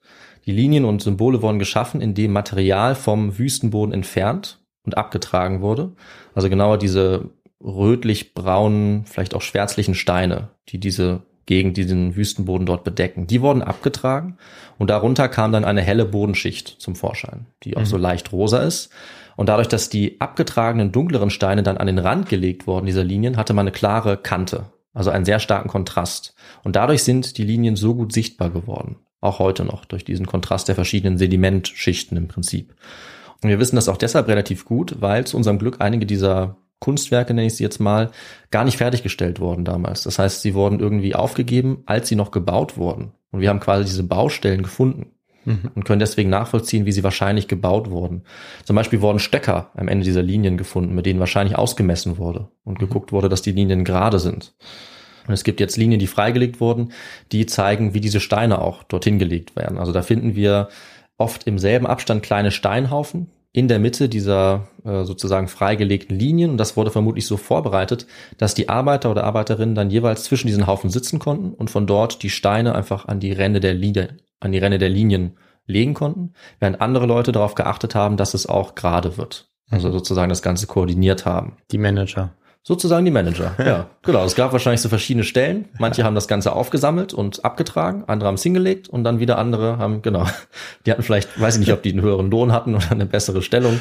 Die Linien und Symbole wurden geschaffen, indem Material vom Wüstenboden entfernt und abgetragen wurde. Also genauer diese rötlich-braunen, vielleicht auch schwärzlichen Steine, die diese Gegend, diesen Wüstenboden dort bedecken. Die wurden abgetragen und darunter kam dann eine helle Bodenschicht zum Vorschein, die auch so leicht rosa ist. Und dadurch, dass die abgetragenen dunkleren Steine dann an den Rand gelegt wurden, dieser Linien, hatte man eine klare Kante, also einen sehr starken Kontrast. Und dadurch sind die Linien so gut sichtbar geworden. Auch heute noch, durch diesen Kontrast der verschiedenen Sedimentschichten im Prinzip. Und wir wissen das auch deshalb relativ gut, weil zu unserem Glück einige dieser Kunstwerke, nenne ich sie jetzt mal, gar nicht fertiggestellt wurden damals. Das heißt, sie wurden irgendwie aufgegeben, als sie noch gebaut wurden. Und wir haben quasi diese Baustellen gefunden und können deswegen nachvollziehen, wie sie wahrscheinlich gebaut wurden. Zum Beispiel wurden Stöcker am Ende dieser Linien gefunden, mit denen wahrscheinlich ausgemessen wurde und geguckt wurde, dass die Linien gerade sind. Und es gibt jetzt Linien, die freigelegt wurden, die zeigen, wie diese Steine auch dorthin gelegt werden. Also da finden wir oft im selben Abstand kleine Steinhaufen in der Mitte dieser äh, sozusagen freigelegten Linien. Und das wurde vermutlich so vorbereitet, dass die Arbeiter oder Arbeiterinnen dann jeweils zwischen diesen Haufen sitzen konnten und von dort die Steine einfach an die Ränder der Linie, an die Ränder der Linien legen konnten, während andere Leute darauf geachtet haben, dass es auch gerade wird. Also sozusagen das Ganze koordiniert haben. Die Manager. Sozusagen die Manager, ja. Genau, es gab wahrscheinlich so verschiedene Stellen. Manche haben das Ganze aufgesammelt und abgetragen, andere haben es hingelegt und dann wieder andere haben, genau, die hatten vielleicht, weiß ich nicht, ob die einen höheren Lohn hatten oder eine bessere Stellung,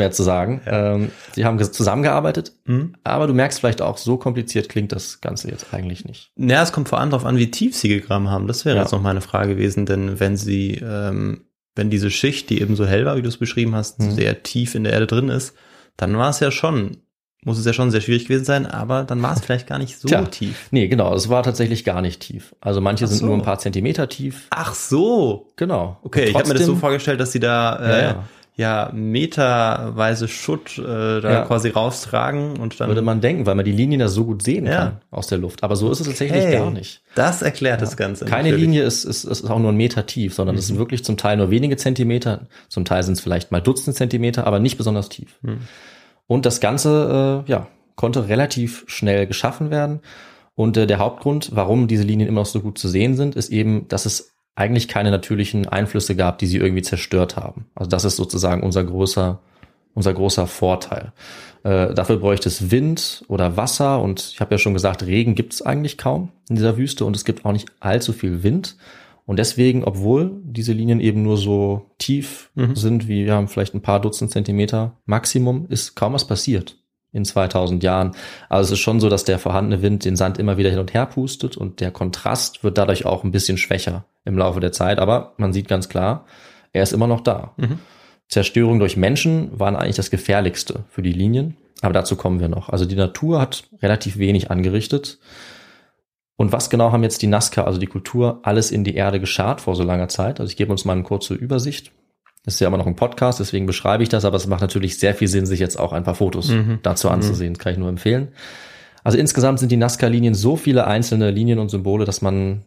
schwer zu sagen. Ähm, sie haben zusammengearbeitet, Mhm. aber du merkst vielleicht auch, so kompliziert klingt das Ganze jetzt eigentlich nicht. Ja, es kommt vor allem darauf an, wie tief sie gegraben haben. Das wäre Ja. jetzt noch meine Frage gewesen, denn wenn sie, ähm, wenn diese Schicht, die eben so hell war, wie du es beschrieben hast, Mhm. sehr tief in der Erde drin ist, dann war es ja schon, muss es ja schon sehr schwierig gewesen sein, aber dann war es vielleicht gar nicht so Tja. tief. Nee, genau, es war tatsächlich gar nicht tief. Also manche Ach sind so. nur ein paar Zentimeter tief. Ach so. Genau. Okay, Und ich habe mir das so trotzdem- vorgestellt, dass sie da äh, Ja, ja, ja. meterweise Schutt äh, da Ja. quasi raustragen und dann Würde man denken, weil man die Linien da so gut sehen Ja. kann aus der Luft. Aber so ist es tatsächlich Hey, gar nicht. Das erklärt das Ganze. Keine natürlich. Linie ist, ist, ist auch nur ein Meter tief, sondern es sind wirklich zum Teil nur wenige Zentimeter, zum Teil sind es vielleicht mal Dutzend Zentimeter, aber nicht besonders tief. Und das Ganze, äh, ja, konnte relativ schnell geschaffen werden. Und äh, der Hauptgrund, warum diese Linien immer noch so gut zu sehen sind, ist eben, dass es eigentlich keine natürlichen Einflüsse gab, die sie irgendwie zerstört haben. Also das ist sozusagen unser großer, unser großer Vorteil. Äh, dafür bräuchte es Wind oder Wasser und ich habe ja schon gesagt, Regen gibt es eigentlich kaum in dieser Wüste und es gibt auch nicht allzu viel Wind. Und deswegen, obwohl diese Linien eben nur so tief sind, wie wir haben vielleicht ein paar Dutzend Zentimeter Maximum, ist kaum was passiert in 2000 Jahren. Also es ist schon so, dass der vorhandene Wind den Sand immer wieder hin und her pustet und der Kontrast wird dadurch auch ein bisschen schwächer im Laufe der Zeit. Aber man sieht ganz klar, er ist immer noch da. Zerstörung durch Menschen waren eigentlich das gefährlichste für die Linien. Aber dazu kommen wir noch. Also die Natur hat relativ wenig angerichtet. Und was genau haben jetzt die Nazca, also die Kultur, alles in die Erde geschart vor so langer Zeit? Also ich gebe uns mal eine kurze Übersicht. Das ist ja immer noch ein Podcast, deswegen beschreibe ich das, aber es macht natürlich sehr viel Sinn, sich jetzt auch ein paar Fotos dazu anzusehen. Das kann ich nur empfehlen. Also insgesamt sind die Nazca-Linien so viele einzelne Linien und Symbole, dass man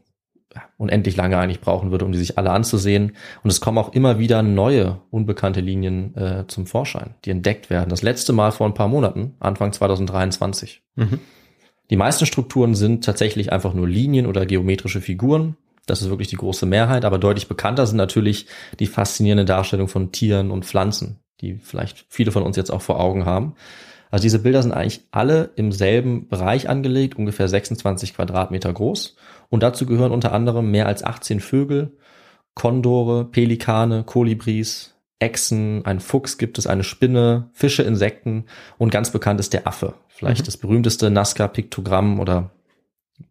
unendlich lange eigentlich brauchen würde, um die sich alle anzusehen. Und es kommen auch immer wieder neue, unbekannte Linien äh, zum Vorschein, die entdeckt werden. Das letzte Mal vor ein paar Monaten, Anfang 2023. Mhm. Die meisten Strukturen sind tatsächlich einfach nur Linien oder geometrische Figuren. Das ist wirklich die große Mehrheit, aber deutlich bekannter sind natürlich die faszinierende Darstellung von Tieren und Pflanzen, die vielleicht viele von uns jetzt auch vor Augen haben. Also diese Bilder sind eigentlich alle im selben Bereich angelegt, ungefähr 26 Quadratmeter groß. Und dazu gehören unter anderem mehr als 18 Vögel, Kondore, Pelikane, Kolibris, Echsen, ein Fuchs gibt es, eine Spinne, Fische, Insekten und ganz bekannt ist der Affe. Vielleicht das berühmteste Nazca-Piktogramm oder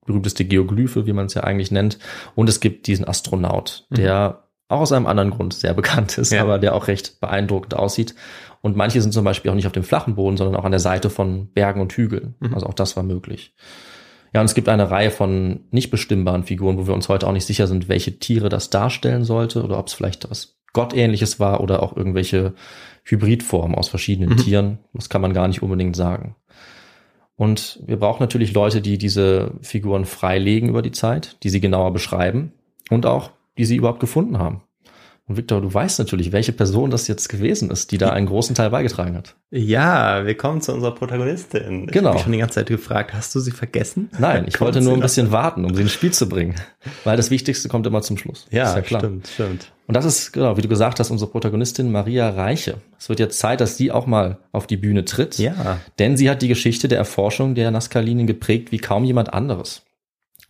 berühmteste Geoglyphe, wie man es ja eigentlich nennt. Und es gibt diesen Astronaut, der auch aus einem anderen Grund sehr bekannt ist, Ja. aber der auch recht beeindruckend aussieht. Und manche sind zum Beispiel auch nicht auf dem flachen Boden, sondern auch an der Seite von Bergen und Hügeln. Also auch das war möglich. Ja, und es gibt eine Reihe von nicht bestimmbaren Figuren, wo wir uns heute auch nicht sicher sind, welche Tiere das darstellen sollte oder ob es vielleicht was Gottähnliches war oder auch irgendwelche Hybridformen aus verschiedenen Tieren. Das kann man gar nicht unbedingt sagen. Und wir brauchen natürlich Leute, die diese Figuren freilegen über die Zeit, die sie genauer beschreiben und auch, die sie überhaupt gefunden haben. Und Victor, du weißt natürlich, welche Person das jetzt gewesen ist, die da einen großen Teil beigetragen hat. Ja, wir kommen zu unserer Protagonistin. Ich Genau. habe mich schon die ganze Zeit gefragt, hast du sie vergessen? Nein, ich wollte nur ein bisschen warten, um sie ins Spiel zu bringen. Weil das Wichtigste kommt immer zum Schluss. Ja, ist stimmt, stimmt. Und das ist, genau, wie du gesagt hast, unsere Protagonistin Maria Reiche. Es wird jetzt Zeit, dass sie auch mal auf die Bühne tritt. Ja. Denn sie hat die Geschichte der Erforschung der Nazca-Linien geprägt wie kaum jemand anderes.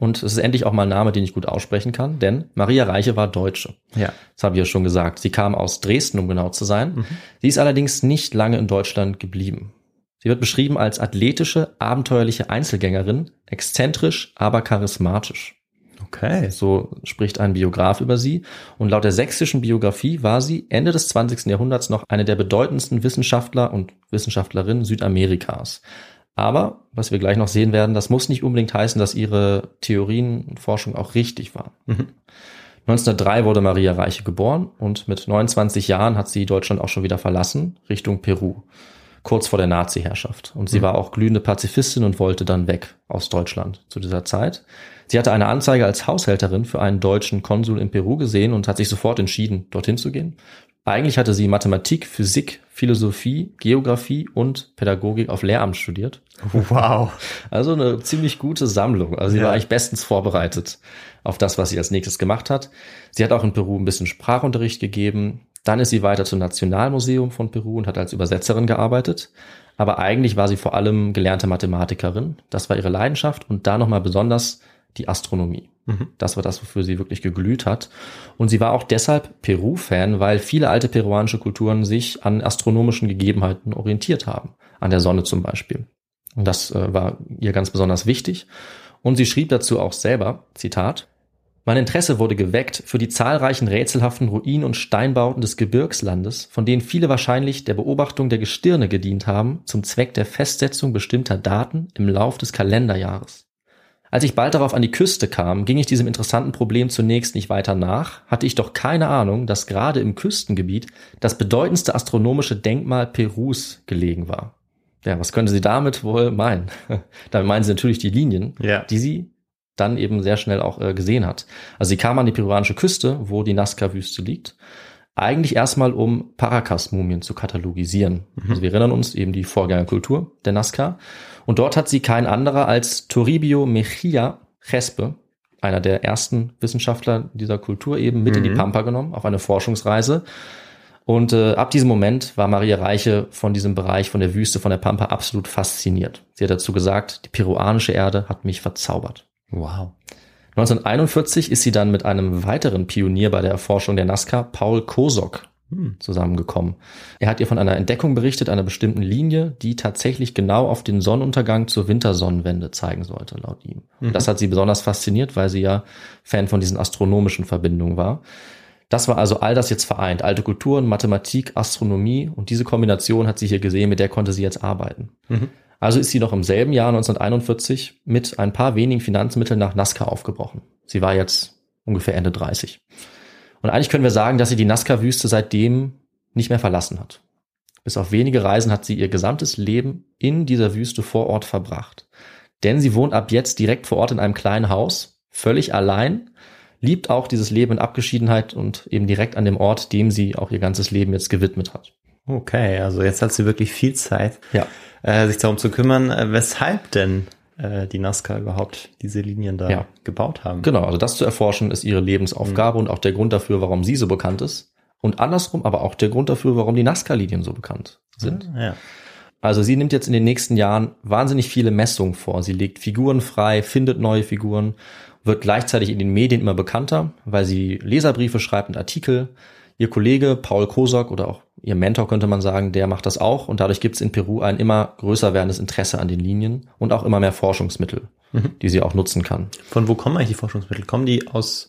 Und es ist endlich auch mal ein Name, den ich gut aussprechen kann, denn Maria Reiche war Deutsche. Ja. Das habe ich ja schon gesagt. Sie kam aus Dresden, um genau zu sein. Sie ist allerdings nicht lange in Deutschland geblieben. Sie wird beschrieben als athletische, abenteuerliche Einzelgängerin, exzentrisch, aber charismatisch. Okay. So spricht ein Biograf über sie. Und laut der sächsischen Biografie war sie Ende des 20. Jahrhunderts noch eine der bedeutendsten Wissenschaftler und Wissenschaftlerinnen Südamerikas. Aber, was wir gleich noch sehen werden, das muss nicht unbedingt heißen, dass ihre Theorien und Forschung auch richtig waren. 1903 wurde Maria Reiche geboren und mit 29 Jahren hat sie Deutschland auch schon wieder verlassen, Richtung Peru, kurz vor der Nazi-Herrschaft. Und sie war auch glühende Pazifistin und wollte dann weg aus Deutschland zu dieser Zeit. Sie hatte eine Anzeige als Haushälterin für einen deutschen Konsul in Peru gesehen und hat sich sofort entschieden, dorthin zu gehen. Eigentlich hatte sie Mathematik, Physik, Philosophie, Geografie und Pädagogik auf Lehramt studiert. Wow. Also eine ziemlich gute Sammlung. Also sie Ja. war eigentlich bestens vorbereitet auf das, was sie als nächstes gemacht hat. Sie hat auch in Peru ein bisschen Sprachunterricht gegeben. Dann ist sie weiter zum Nationalmuseum von Peru und hat als Übersetzerin gearbeitet. Aber eigentlich war sie vor allem gelernte Mathematikerin. Das war ihre Leidenschaft und da nochmal besonders die Astronomie. Das war das, wofür sie wirklich geglüht hat. Und sie war auch deshalb Peru-Fan, weil viele alte peruanische Kulturen sich an astronomischen Gegebenheiten orientiert haben. An der Sonne zum Beispiel. Und das äh, war ihr ganz besonders wichtig. Und sie schrieb dazu auch selber, Zitat, mein Interesse wurde geweckt für die zahlreichen rätselhaften Ruinen und Steinbauten des Gebirgslandes, von denen viele wahrscheinlich der Beobachtung der Gestirne gedient haben, zum Zweck der Festsetzung bestimmter Daten im Lauf des Kalenderjahres. Als ich bald darauf an die Küste kam, ging ich diesem interessanten Problem zunächst nicht weiter nach, hatte ich doch keine Ahnung, dass gerade im Küstengebiet das bedeutendste astronomische Denkmal Perus gelegen war. Ja, was könnte sie damit wohl meinen? Damit meinen sie natürlich die Linien, Ja. die sie dann eben sehr schnell auch äh, gesehen hat. Also sie kam an die peruanische Küste, wo die Nazca-Wüste liegt, eigentlich erstmal um Paracas-Mumien zu katalogisieren. Also wir erinnern uns eben die Vorgängerkultur der Nazca. Und dort hat sie kein anderer als Toribio Mejia Respe, einer der ersten Wissenschaftler dieser Kultur, eben mit in die Pampa genommen, auf eine Forschungsreise. Und äh, ab diesem Moment war Maria Reiche von diesem Bereich, von der Wüste, von der Pampa absolut fasziniert. Sie hat dazu gesagt, die peruanische Erde hat mich verzaubert. Wow. 1941 ist sie dann mit einem weiteren Pionier bei der Erforschung der Nazca, Paul Kosok, zusammengekommen. Er hat ihr von einer Entdeckung berichtet, einer bestimmten Linie, die tatsächlich genau auf den Sonnenuntergang zur Wintersonnenwende zeigen sollte, laut ihm. Und Das hat sie besonders fasziniert, weil sie ja Fan von diesen astronomischen Verbindungen war. Das war also all das jetzt vereint. Alte Kulturen, Mathematik, Astronomie und diese Kombination hat sie hier gesehen, mit der konnte sie jetzt arbeiten. Also ist sie noch im selben Jahr 1941 mit ein paar wenigen Finanzmitteln nach Nazca aufgebrochen. Sie war jetzt ungefähr Ende 30. Und eigentlich können wir sagen, dass sie die Nazca-Wüste seitdem nicht mehr verlassen hat. Bis auf wenige Reisen hat sie ihr gesamtes Leben in dieser Wüste vor Ort verbracht. Denn sie wohnt ab jetzt direkt vor Ort in einem kleinen Haus, völlig allein, liebt auch dieses Leben in Abgeschiedenheit und eben direkt an dem Ort, dem sie auch ihr ganzes Leben jetzt gewidmet hat. Okay, also jetzt hat sie wirklich viel Zeit, Ja. äh, sich darum zu kümmern, äh, weshalb denn äh, die Nazca überhaupt diese Linien da Ja. gebaut haben. Genau, also das zu erforschen ist ihre Lebensaufgabe und auch der Grund dafür, warum sie so bekannt ist. Und andersrum aber auch der Grund dafür, warum die Nazca-Linien so bekannt sind. Ja. Also sie nimmt jetzt in den nächsten Jahren wahnsinnig viele Messungen vor. Sie legt Figuren frei, findet neue Figuren, wird gleichzeitig in den Medien immer bekannter, weil sie Leserbriefe schreibt und Artikel. Ihr Kollege Paul Kosok oder auch ihr Mentor könnte man sagen, der macht das auch und dadurch gibt es in Peru ein immer größer werdendes Interesse an den Linien und auch immer mehr Forschungsmittel, die sie auch nutzen kann. Von wo kommen eigentlich die Forschungsmittel? Kommen die aus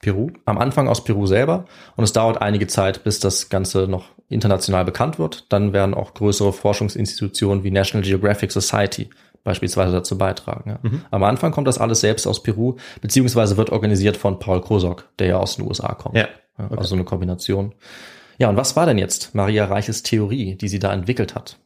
Peru? am Anfang aus Peru selber und es dauert einige Zeit, bis das Ganze noch international bekannt wird. Dann werden auch größere Forschungsinstitutionen wie National Geographic Society beispielsweise dazu beitragen. Ja. Am Anfang kommt das alles selbst aus Peru, beziehungsweise wird organisiert von Paul Krosok, der ja aus den USA kommt. Ja. Ja, Also eine Kombination. Ja, und was war denn jetzt Maria Reiches Theorie, die sie da entwickelt hat?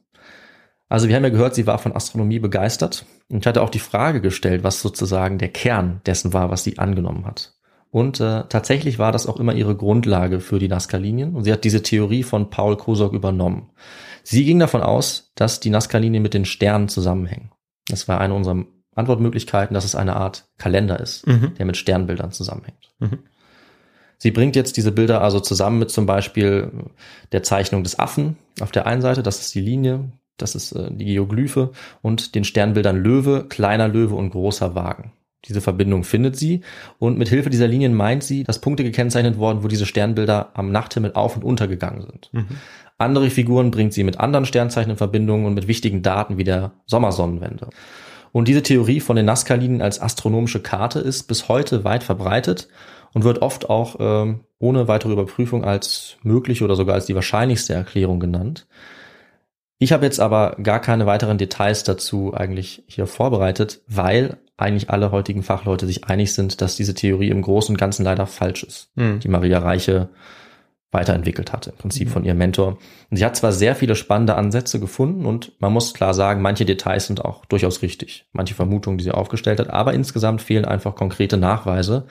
Also wir haben ja gehört, sie war von Astronomie begeistert und hatte auch die Frage gestellt, was sozusagen der Kern dessen war, was sie angenommen hat. Und äh, tatsächlich war das auch immer ihre Grundlage für die Nazca-Linien und sie hat diese Theorie von Paul Krusok übernommen. Sie ging davon aus, dass die Nazca-Linien mit den Sternen zusammenhängen. Das war eine unserer Antwortmöglichkeiten, dass es eine Art Kalender ist, Mhm. der mit Sternbildern zusammenhängt. Mhm. Sie bringt jetzt diese Bilder also zusammen mit zum Beispiel der Zeichnung des Affen auf der einen Seite, das ist die Linie, das ist äh, die Geoglyphe und den Sternbildern Löwe, kleiner Löwe und großer Wagen. Diese Verbindung findet sie und mit Hilfe dieser Linien meint sie, dass Punkte gekennzeichnet worden, wo diese Sternbilder am Nachthimmel auf und untergegangen sind. Andere Figuren bringt sie mit anderen Sternzeichen in Verbindung und mit wichtigen Daten wie der Sommersonnenwende. Und diese Theorie von den Nazca-Linien als astronomische Karte ist bis heute weit verbreitet und wird oft auch ähm, ohne weitere Überprüfung als mögliche oder sogar als die wahrscheinlichste Erklärung genannt. Ich habe jetzt aber gar keine weiteren Details dazu eigentlich hier vorbereitet, weil eigentlich alle heutigen Fachleute sich einig sind, dass diese Theorie im Großen und Ganzen leider falsch ist, Mhm. die Maria Reiche weiterentwickelt hat, im Prinzip von ihrem Mentor. Und sie hat zwar sehr viele spannende Ansätze gefunden und man muss klar sagen, manche Details sind auch durchaus richtig, manche Vermutungen, die sie aufgestellt hat, aber insgesamt fehlen einfach konkrete Nachweise.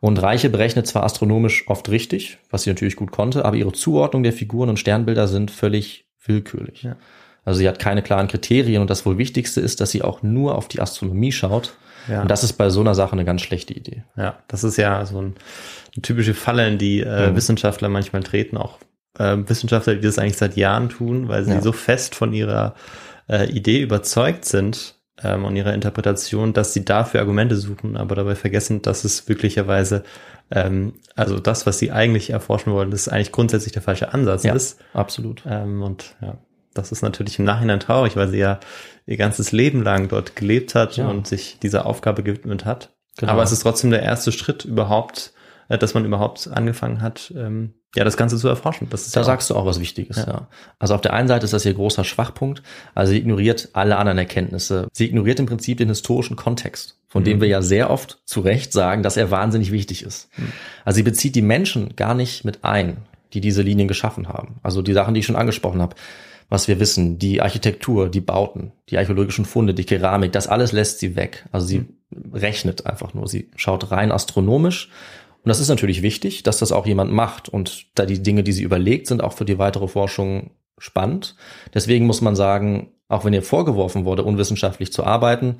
Und Reiche berechnet zwar astronomisch oft richtig, was sie natürlich gut konnte, aber ihre Zuordnung der Figuren und Sternbilder sind völlig willkürlich. Ja. Also sie hat keine klaren Kriterien und das wohl Wichtigste ist, dass sie auch nur auf die Astronomie schaut. Ja. Und das ist bei so einer Sache eine ganz schlechte Idee. Ja, das ist ja so ein, eine typische Falle, in die äh, Mhm. Wissenschaftler manchmal treten, auch äh, Wissenschaftler, die das eigentlich seit Jahren tun, weil sie Ja. so fest von ihrer äh, Idee überzeugt sind ähm, und ihrer Interpretation, dass sie dafür Argumente suchen, aber dabei vergessen, dass es wirklicherweise, ähm, also das, was sie eigentlich erforschen wollen, das eigentlich grundsätzlich der falsche Ansatz Ja. ist. Absolut. Ähm, und ja, das ist natürlich im Nachhinein traurig, weil sie ja ihr ganzes Leben lang dort gelebt hat Ja. und sich dieser Aufgabe gewidmet hat. Genau. Aber es ist trotzdem der erste Schritt überhaupt, äh, dass man überhaupt angefangen hat, ähm, ja, das Ganze zu erforschen. Das ist Da ja sagst du auch was Wichtiges, Ja. ja. Also auf der einen Seite ist das ihr großer Schwachpunkt. Also sie ignoriert alle anderen Erkenntnisse. Sie ignoriert im Prinzip den historischen Kontext, von dem Mhm. wir ja sehr oft zu Recht sagen, dass er wahnsinnig wichtig ist. Also sie bezieht die Menschen gar nicht mit ein, die diese Linien geschaffen haben. Also die Sachen, die ich schon angesprochen habe. Was wir wissen, die Architektur, die Bauten, die archäologischen Funde, die Keramik, das alles lässt sie weg. Also sie rechnet einfach nur. Sie schaut rein astronomisch und das ist natürlich wichtig, dass das auch jemand macht. Und da die Dinge, die sie überlegt, sind auch für die weitere Forschung spannend. Deswegen muss man sagen, auch wenn ihr vorgeworfen wurde, unwissenschaftlich zu arbeiten,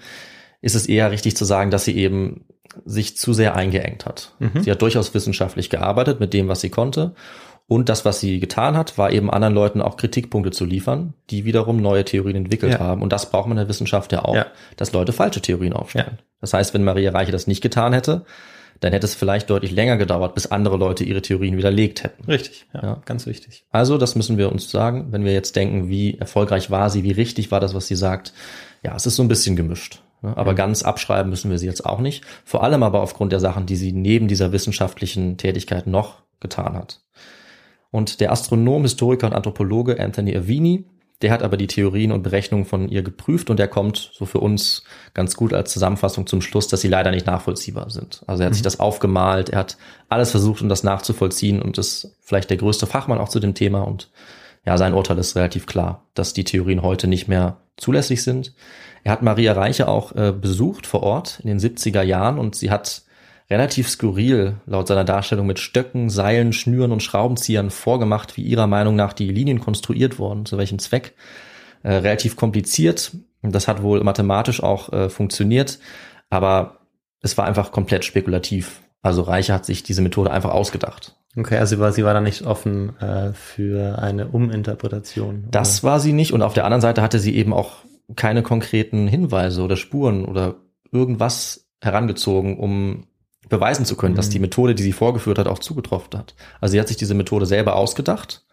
ist es eher richtig zu sagen, dass sie eben sich zu sehr eingeengt hat. Mhm. Sie hat durchaus wissenschaftlich gearbeitet mit dem, was sie konnte. Und das, was sie getan hat, war eben anderen Leuten auch Kritikpunkte zu liefern, die wiederum neue Theorien entwickelt Ja. haben. Und das braucht man in der Wissenschaft ja auch, Ja. dass Leute falsche Theorien aufstellen. Das heißt, wenn Maria Reiche das nicht getan hätte, dann hätte es vielleicht deutlich länger gedauert, bis andere Leute ihre Theorien widerlegt hätten. richtig, ja, Ja. ganz wichtig. Also, das müssen wir uns sagen, wenn wir jetzt denken, wie erfolgreich war sie, wie richtig war das, was sie sagt. Ja, es ist so ein bisschen gemischt. ne? Aber ganz abschreiben müssen wir sie jetzt auch nicht. Vor allem aber aufgrund der Sachen, die sie neben dieser wissenschaftlichen Tätigkeit noch getan hat. Und der Astronom, Historiker und Anthropologe Anthony Avini, der hat aber die Theorien und Berechnungen von ihr geprüft und der kommt so für uns ganz gut als Zusammenfassung zum Schluss, dass sie leider nicht nachvollziehbar sind. Also er hat sich das aufgemalt, er hat alles versucht, um das nachzuvollziehen und ist vielleicht der größte Fachmann auch zu dem Thema und ja, sein Urteil ist relativ klar, dass die Theorien heute nicht mehr zulässig sind. Er hat Maria Reiche auch äh, besucht vor Ort in den 70er Jahren und sie hat relativ skurril laut seiner Darstellung mit Stöcken, Seilen, Schnüren und Schraubenziehern vorgemacht, wie ihrer Meinung nach die Linien konstruiert wurden, zu welchem Zweck. Äh, relativ kompliziert. Das hat wohl mathematisch auch äh, funktioniert, aber es war einfach komplett spekulativ. Also Reiche hat sich diese Methode einfach ausgedacht. Okay, also sie war, sie war da nicht offen äh, für eine Uminterpretation. Das war sie nicht. Und auf der anderen Seite hatte sie eben auch keine konkreten Hinweise oder Spuren oder irgendwas herangezogen, um beweisen zu können, dass Mhm. die Methode, die sie vorgeführt hat, auch zugetroffen hat. Also sie hat sich diese Methode selber ausgedacht,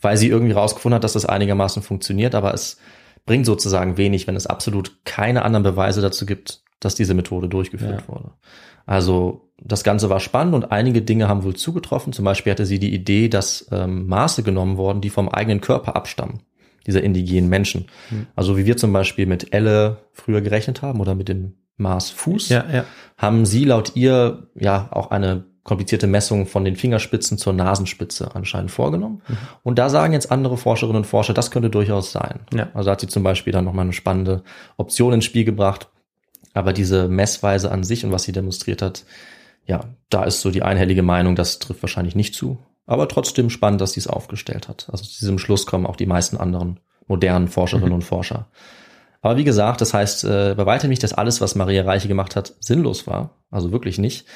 weil sie irgendwie rausgefunden hat, dass das einigermaßen funktioniert, aber es bringt sozusagen wenig, wenn es absolut keine anderen Beweise dazu gibt, dass diese Methode durchgeführt Ja. wurde. Also das Ganze war spannend und einige Dinge haben wohl zugetroffen. Zum Beispiel hatte sie die Idee, dass ähm, Maße genommen wurden, die vom eigenen Körper abstammen, dieser indigenen Menschen. Hm. Also wie wir zum Beispiel mit Elle früher gerechnet haben oder mit dem Maß Fuß, ja, ja. haben sie laut ihr ja auch eine komplizierte Messung von den Fingerspitzen zur Nasenspitze anscheinend vorgenommen. Mhm. Und da sagen jetzt andere Forscherinnen und Forscher, das könnte durchaus sein. Ja. Also hat sie zum Beispiel dann nochmal eine spannende Option ins Spiel gebracht. Aber diese Messweise an sich und was sie demonstriert hat, ja, da ist so die einhellige Meinung, das trifft wahrscheinlich nicht zu. Aber trotzdem spannend, dass sie es aufgestellt hat. Also zu diesem Schluss kommen auch die meisten anderen modernen Forscherinnen Mhm. und Forscher. Aber wie gesagt, das heißt äh, bei weitem nicht, dass alles, was Maria Reiche gemacht hat, sinnlos war. Also wirklich nicht.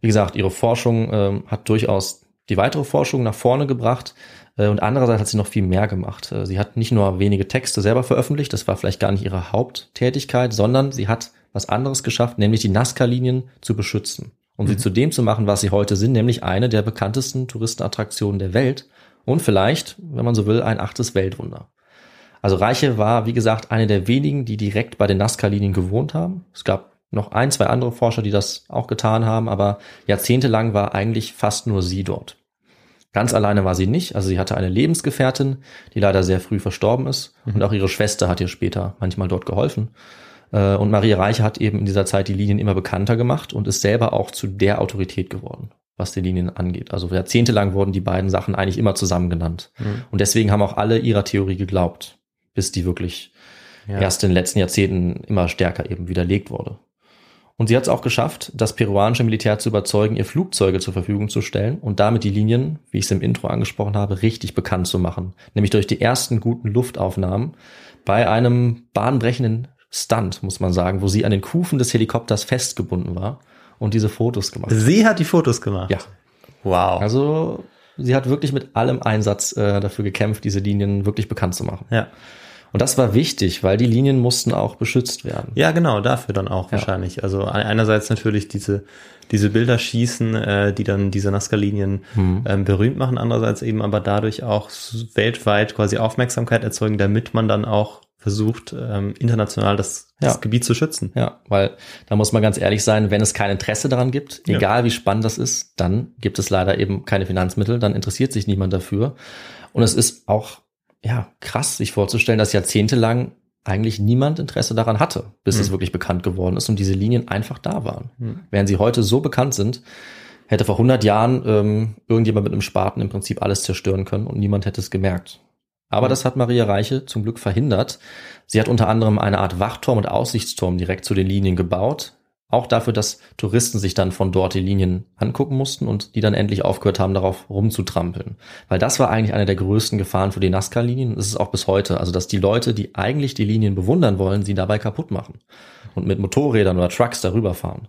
Wie gesagt, ihre Forschung ähm, hat durchaus die weitere Forschung nach vorne gebracht. Äh, und andererseits hat sie noch viel mehr gemacht. Äh, sie hat nicht nur wenige Texte selber veröffentlicht, das war vielleicht gar nicht ihre Haupttätigkeit, sondern sie hat was anderes geschafft, nämlich die Nazca-Linien zu beschützen. Um sie zu dem zu machen, was sie heute sind, nämlich eine der bekanntesten Touristenattraktionen der Welt und vielleicht, wenn man so will, ein achtes Weltwunder. Also Reiche war, wie gesagt, eine der wenigen, die direkt bei den Nazca-Linien gewohnt haben. Es gab noch ein, zwei andere Forscher, die das auch getan haben, aber jahrzehntelang war eigentlich fast nur sie dort. Ganz alleine war sie nicht, also sie hatte eine Lebensgefährtin, die leider sehr früh verstorben ist und auch ihre Schwester hat ihr später manchmal dort geholfen. Äh, Und Maria Reiche hat eben in dieser Zeit die Linien immer bekannter gemacht und ist selber auch zu der Autorität geworden, was die Linien angeht. Also jahrzehntelang wurden die beiden Sachen eigentlich immer zusammen genannt. Mhm. Und deswegen haben auch alle ihrer Theorie geglaubt, bis die wirklich Ja. erst in den letzten Jahrzehnten immer stärker eben widerlegt wurde. Und sie hat es auch geschafft, das peruanische Militär zu überzeugen, ihr Flugzeuge zur Verfügung zu stellen und damit die Linien, wie ich es im Intro angesprochen habe, richtig bekannt zu machen. Nämlich durch die ersten guten Luftaufnahmen bei einem bahnbrechenden Stunt, muss man sagen, wo sie an den Kufen des Helikopters festgebunden war und diese Fotos gemacht hat. Sie hat die Fotos gemacht. Ja. Wow. Also sie hat wirklich mit allem Einsatz äh, dafür gekämpft, diese Linien wirklich bekannt zu machen. ja. Und das war wichtig, weil die Linien mussten auch beschützt werden. Ja, genau, dafür dann auch Ja. wahrscheinlich. Also ein- einerseits natürlich diese, diese Bilder schießen, äh, die dann diese Nazca-Linien Mhm. ähm, berühmt machen, andererseits eben aber dadurch auch weltweit quasi Aufmerksamkeit erzeugen, damit man dann auch versucht, ähm, international das, das Ja. Gebiet zu schützen. Ja, weil da muss man ganz ehrlich sein, wenn es kein Interesse daran gibt, Ja. egal wie spannend das ist, dann gibt es leider eben keine Finanzmittel, dann interessiert sich niemand dafür. Und es ist auch ja krass, sich vorzustellen, dass jahrzehntelang eigentlich niemand Interesse daran hatte, bis es Mhm. wirklich bekannt geworden ist und diese Linien einfach da waren. Mhm. Während sie heute so bekannt sind, hätte vor 100 Jahren ähm, irgendjemand mit einem Spaten im Prinzip alles zerstören können und niemand hätte es gemerkt. Aber Mhm. das hat Maria Reiche zum Glück verhindert. Sie hat unter anderem eine Art Wachturm und Aussichtsturm direkt zu den Linien gebaut. Auch dafür, dass Touristen sich dann von dort die Linien angucken mussten und die dann endlich aufgehört haben, darauf rumzutrampeln. Weil das war eigentlich eine der größten Gefahren für die Nazca-Linien. Das ist es auch bis heute. Also, dass die Leute, die eigentlich die Linien bewundern wollen, sie dabei kaputt machen. Und mit Motorrädern oder Trucks darüber fahren.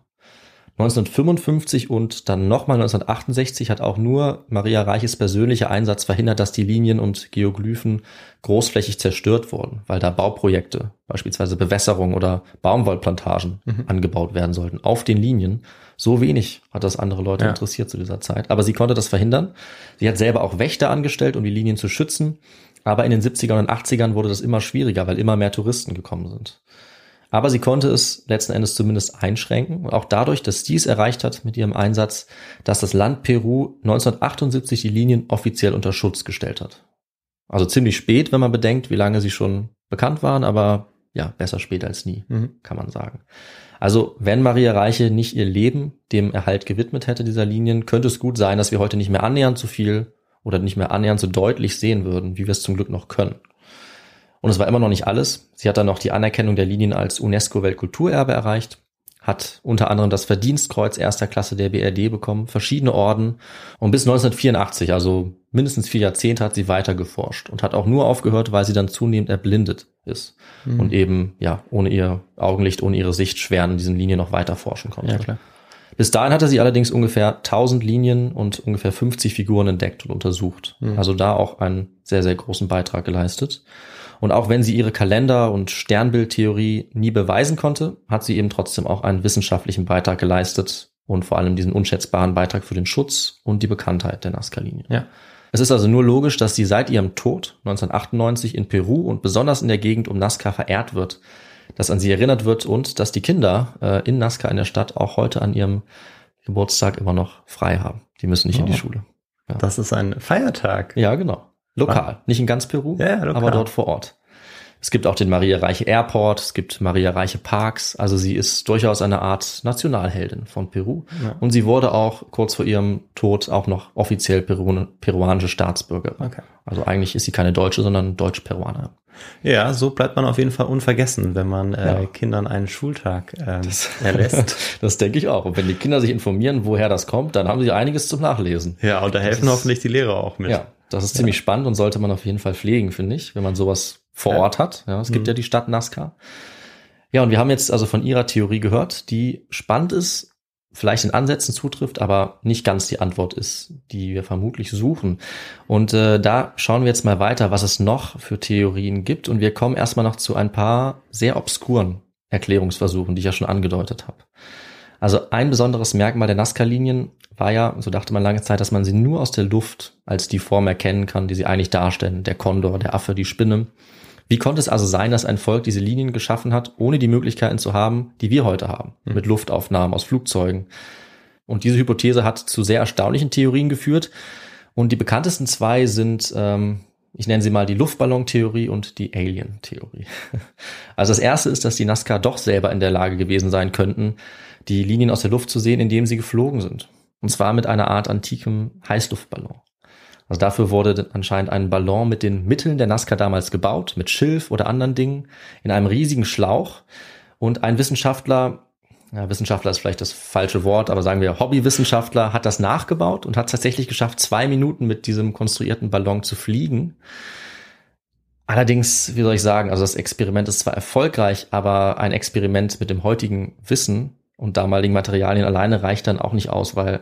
1955 und dann nochmal 1968 hat auch nur Maria Reiches persönlicher Einsatz verhindert, dass die Linien und Geoglyphen großflächig zerstört wurden, weil da Bauprojekte, beispielsweise Bewässerung oder Baumwollplantagen Mhm. angebaut werden sollten auf den Linien. So wenig hat das andere Leute Ja. interessiert zu dieser Zeit. Aber sie konnte das verhindern. Sie hat selber auch Wächter angestellt, um die Linien zu schützen. Aber in den 70ern und 80ern wurde das immer schwieriger, weil immer mehr Touristen gekommen sind. Aber sie konnte es letzten Endes zumindest einschränken. Und auch dadurch, dass sie es erreicht hat mit ihrem Einsatz, dass das Land Peru 1978 die Linien offiziell unter Schutz gestellt hat. Also ziemlich spät, wenn man bedenkt, wie lange sie schon bekannt waren, aber ja, besser spät als nie, Mhm. kann man sagen. Also, wenn Maria Reiche nicht ihr Leben dem Erhalt gewidmet hätte dieser Linien, könnte es gut sein, dass wir heute nicht mehr annähernd so viel oder nicht mehr annähernd so deutlich sehen würden, wie wir es zum Glück noch können. Und es war immer noch nicht alles. Sie hat dann noch die Anerkennung der Linien als UNESCO-Weltkulturerbe erreicht, hat unter anderem das Verdienstkreuz erster Klasse der BRD bekommen, verschiedene Orden und bis 1984, also mindestens vier Jahrzehnte, hat sie weiter geforscht und hat auch nur aufgehört, weil sie dann zunehmend erblindet ist Mhm. und eben ja ohne ihr Augenlicht, ohne ihre Sicht schwer an diesen Linien noch weiter forschen konnte. Ja, klar. Bis dahin hatte sie allerdings ungefähr 1000 Linien und ungefähr 50 Figuren entdeckt und untersucht. Mhm. Also da auch einen sehr, sehr großen Beitrag geleistet. Und auch wenn sie ihre Kalender- und Sternbildtheorie nie beweisen konnte, hat sie eben trotzdem auch einen wissenschaftlichen Beitrag geleistet und vor allem diesen unschätzbaren Beitrag für den Schutz und die Bekanntheit der Nazca-Linie. Ja. Es ist also nur logisch, dass sie seit ihrem Tod 1998 in Peru und besonders in der Gegend um Nazca verehrt wird, dass an sie erinnert wird und dass die Kinder äh, in Nazca in der Stadt auch heute an ihrem Geburtstag immer noch frei haben. Die müssen nicht in die Oh. Schule. Das ist ein Feiertag. Ja, genau. Lokal. Nicht in ganz Peru, Ja, ja, aber dort vor Ort. Es gibt auch den Maria Reiche Airport, es gibt Maria Reiche Parks. Also sie ist durchaus eine Art Nationalheldin von Peru. Ja. Und sie wurde auch kurz vor ihrem Tod auch noch offiziell Peru peruanische Staatsbürgerin. Okay. Also eigentlich ist sie keine Deutsche, sondern Deutsch-Peruanerin. Ja, so bleibt man auf jeden Fall unvergessen, wenn man äh, Ja. Kindern einen Schultag ähm, erlässt. Das denke ich auch. Und wenn die Kinder sich informieren, woher das kommt, dann haben sie einiges zum Nachlesen. ja, und da helfen ist- hoffentlich die Lehrer auch mit. Ja, das ist ziemlich spannend und sollte man auf jeden Fall pflegen, finde ich, wenn man sowas vor Ja. Ort hat. Ja, es gibt Mhm. ja die Stadt Nazca. Ja, und wir haben jetzt also von ihrer Theorie gehört, die spannend ist, vielleicht in Ansätzen zutrifft, aber nicht ganz die Antwort ist, die wir vermutlich suchen. Und äh, da schauen wir jetzt mal weiter, was es noch für Theorien gibt. Und wir kommen erstmal noch zu ein paar sehr obskuren Erklärungsversuchen, die ich ja schon angedeutet habe. Also ein besonderes Merkmal der Nazca-Linien war ja, so dachte man lange Zeit, dass man sie nur aus der Luft als die Form erkennen kann, die sie eigentlich darstellen. Der Kondor, der Affe, die Spinne. Wie konnte es also sein, dass ein Volk diese Linien geschaffen hat, ohne die Möglichkeiten zu haben, die wir heute haben, Hm. mit Luftaufnahmen aus Flugzeugen? Und diese Hypothese hat zu sehr erstaunlichen Theorien geführt. Und die bekanntesten zwei sind, ähm, ich nenne sie mal die Luftballon-Theorie und die Alien-Theorie. Also das erste ist, dass die Nazca doch selber in der Lage gewesen sein könnten, die Linien aus der Luft zu sehen, indem sie geflogen sind. Und zwar mit einer Art antikem Heißluftballon. Also dafür wurde anscheinend ein Ballon mit den Mitteln der Nazca damals gebaut, mit Schilf oder anderen Dingen, in einem riesigen Schlauch. Und ein Wissenschaftler, ja, Wissenschaftler ist vielleicht das falsche Wort, aber sagen wir Hobbywissenschaftler hat das nachgebaut und hat tatsächlich geschafft, zwei Minuten mit diesem konstruierten Ballon zu fliegen. Allerdings, wie soll ich sagen, also das Experiment ist zwar erfolgreich, aber ein Experiment mit dem heutigen Wissen und damaligen Materialien alleine reicht dann auch nicht aus, weil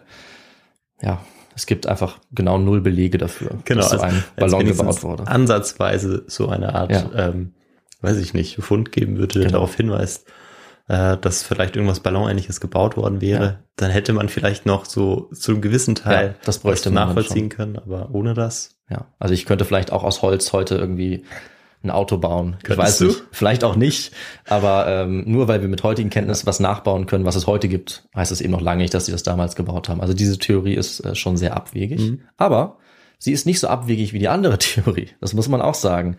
ja, es gibt einfach genau null Belege dafür, Genau, dass so also ein Ballon gebaut wurde. Ansatzweise so eine Art, Ja. ähm, weiß ich nicht, Fund geben würde, der Genau. darauf hinweist, äh, dass vielleicht irgendwas Ballonähnliches gebaut worden wäre. Ja. Dann hätte man vielleicht noch so zu einem gewissen Teil Ja, das bräuchte dann nachvollziehen können, aber ohne das. Ja, also ich könnte vielleicht auch aus Holz heute irgendwie ein Auto bauen. ich Könntest weiß du? nicht, vielleicht auch nicht, aber ähm, nur weil wir mit heutigen Kenntnissen was nachbauen können, was es heute gibt, heißt es eben noch lange nicht, dass sie das damals gebaut haben. Also diese Theorie ist äh, schon sehr abwegig, Mhm. aber sie ist nicht so abwegig wie die andere Theorie. Das muss man auch sagen.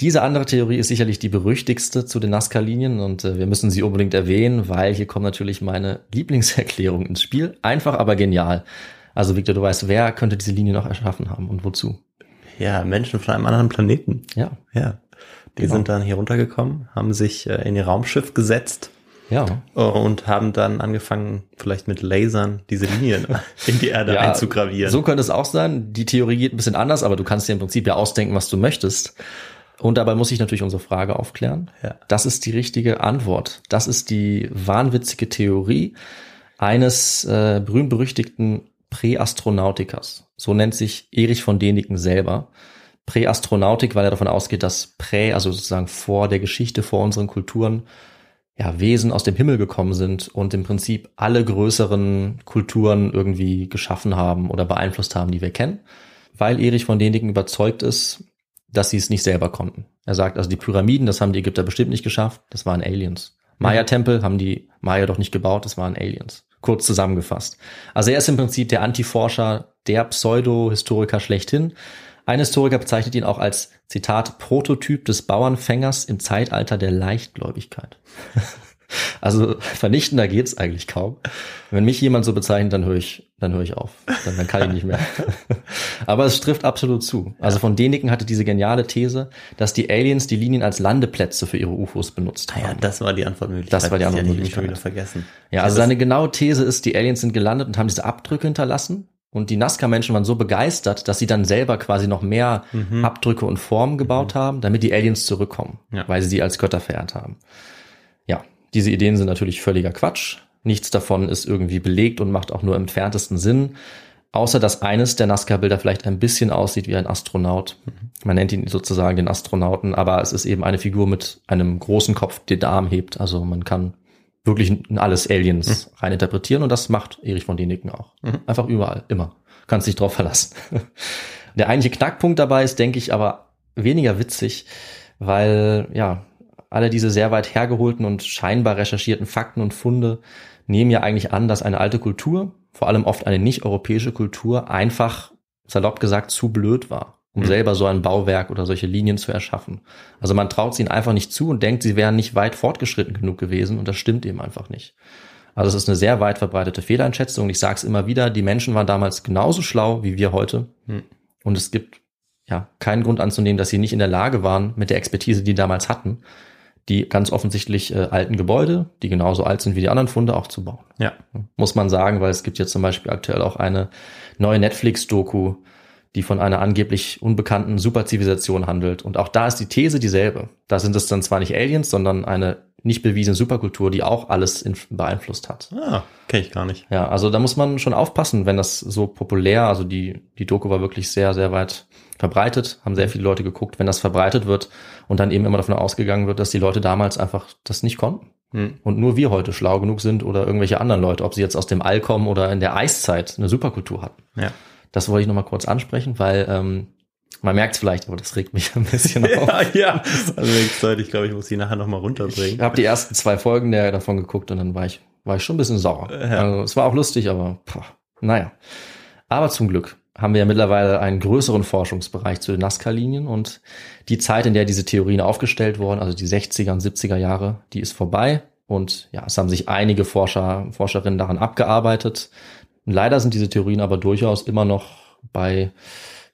Diese andere Theorie ist sicherlich die berüchtigste zu den Nazca-Linien und äh, wir müssen sie unbedingt erwähnen, weil hier kommt natürlich meine Lieblingserklärung ins Spiel. Einfach, aber genial. Also Victor, du weißt, wer könnte diese Linie noch erschaffen haben und wozu? Ja, Menschen von einem anderen Planeten. Ja, Ja. Die Genau. sind dann hier runtergekommen, haben sich äh, in ihr Raumschiff gesetzt ja. äh, und haben dann angefangen, vielleicht mit Lasern diese Linien in die Erde einzugravieren. So könnte es auch sein. Die Theorie geht ein bisschen anders, aber du kannst dir im Prinzip ja ausdenken, was du möchtest. Und dabei muss ich natürlich unsere Frage aufklären. Ja. Das ist die richtige Antwort. Das ist die wahnwitzige Theorie eines äh, berühmt-berüchtigten Präastronautikers. So nennt sich Erich von Däniken selber. Präastronautik, weil er davon ausgeht, dass Prä, also sozusagen vor der Geschichte, vor unseren Kulturen, ja, Wesen aus dem Himmel gekommen sind und im Prinzip alle größeren Kulturen irgendwie geschaffen haben oder beeinflusst haben, die wir kennen, weil Erich von Däniken überzeugt ist, dass sie es nicht selber konnten. Er sagt, also die Pyramiden, das haben die Ägypter bestimmt nicht geschafft, das waren Aliens. Maya-Tempel haben die Maya doch nicht gebaut, das waren Aliens. Kurz zusammengefasst. Also er ist im Prinzip der Antiforscher, der Pseudo-Historiker schlechthin. Ein Historiker bezeichnet ihn auch als, Zitat, Prototyp des Bauernfängers im Zeitalter der Leichtgläubigkeit. Also vernichtender geht's eigentlich kaum. Wenn mich jemand so bezeichnet, dann höre ich, dann höre ich auf. Dann, dann kann ich nicht mehr. Aber es trifft absolut zu. Also von Däniken hatte diese geniale These, dass die Aliens die Linien als Landeplätze für ihre UFOs benutzt haben. Ah ja, das war die Antwortmöglichkeit. Das war die Antwortmöglichkeit. wieder vergessen. Ja, also seine genaue These ist, die Aliens sind gelandet und haben diese Abdrücke hinterlassen. Und die Nazca-Menschen waren so begeistert, dass sie dann selber quasi noch mehr Abdrücke und Formen gebaut haben, damit die Aliens zurückkommen, Ja. weil sie sie als Götter verehrt haben. Diese Ideen sind natürlich völliger Quatsch. Nichts davon ist irgendwie belegt und macht auch nur im entferntesten Sinn. Außer dass eines der Nazca-Bilder vielleicht ein bisschen aussieht wie ein Astronaut. Man nennt ihn sozusagen den Astronauten, aber es ist eben eine Figur mit einem großen Kopf, der den Arm hebt. Also man kann wirklich in alles Aliens rein interpretieren und das macht Erich von Däniken auch. Einfach überall, immer. Kannst dich drauf verlassen. Der eigentliche Knackpunkt dabei ist, denke ich, aber weniger witzig, weil ja, alle diese sehr weit hergeholten und scheinbar recherchierten Fakten und Funde nehmen ja eigentlich an, dass eine alte Kultur, vor allem oft eine nicht-europäische Kultur, einfach, salopp gesagt, zu blöd war, um selber so ein Bauwerk oder solche Linien zu erschaffen. Also man traut sie ihnen einfach nicht zu und denkt, sie wären nicht weit fortgeschritten genug gewesen und das stimmt eben einfach nicht. Also es ist eine sehr weit verbreitete Fehleinschätzung. Ich sage es immer wieder, die Menschen waren damals genauso schlau wie wir heute. Hm. Und es gibt ja keinen Grund anzunehmen, dass sie nicht in der Lage waren, mit der Expertise, die die damals hatten, die ganz offensichtlich äh, alten Gebäude, die genauso alt sind wie die anderen Funde, auch zu bauen. Ja. Muss man sagen, weil es gibt jetzt zum Beispiel aktuell auch eine neue Netflix-Doku, die von einer angeblich unbekannten Superzivilisation handelt. Und auch da ist die These dieselbe. Da sind es dann zwar nicht Aliens, sondern eine nicht bewiesene Superkultur, die auch alles in, beeinflusst hat. Ah, kenne ich gar nicht. Ja, also da muss man schon aufpassen, wenn das so populär, also die, die Doku war wirklich sehr, sehr weit verbreitet, haben sehr viele Leute geguckt, wenn das verbreitet wird und dann eben immer davon ausgegangen wird, dass die Leute damals einfach das nicht konnten. Hm. Und nur wir heute schlau genug sind oder irgendwelche anderen Leute, ob sie jetzt aus dem All kommen oder in der Eiszeit eine Superkultur hatten. Ja. Das wollte ich nochmal kurz ansprechen, weil ähm, man merkt es vielleicht, aber das regt mich ein bisschen auf. Ja, ja. Also Leute, ich glaube, ich muss die nachher nochmal runterbringen. Ich habe die ersten zwei Folgen der, davon geguckt und dann war ich, war ich schon ein bisschen sauer. Ja. Also, es war auch lustig, aber pah, naja. Aber zum Glück haben wir ja mittlerweile einen größeren Forschungsbereich zu den Nazca-Linien und die Zeit, in der diese Theorien aufgestellt wurden, also die 60er und 70er Jahre, die ist vorbei und ja, es haben sich einige Forscher, Forscherinnen daran abgearbeitet. Und leider sind diese Theorien aber durchaus immer noch bei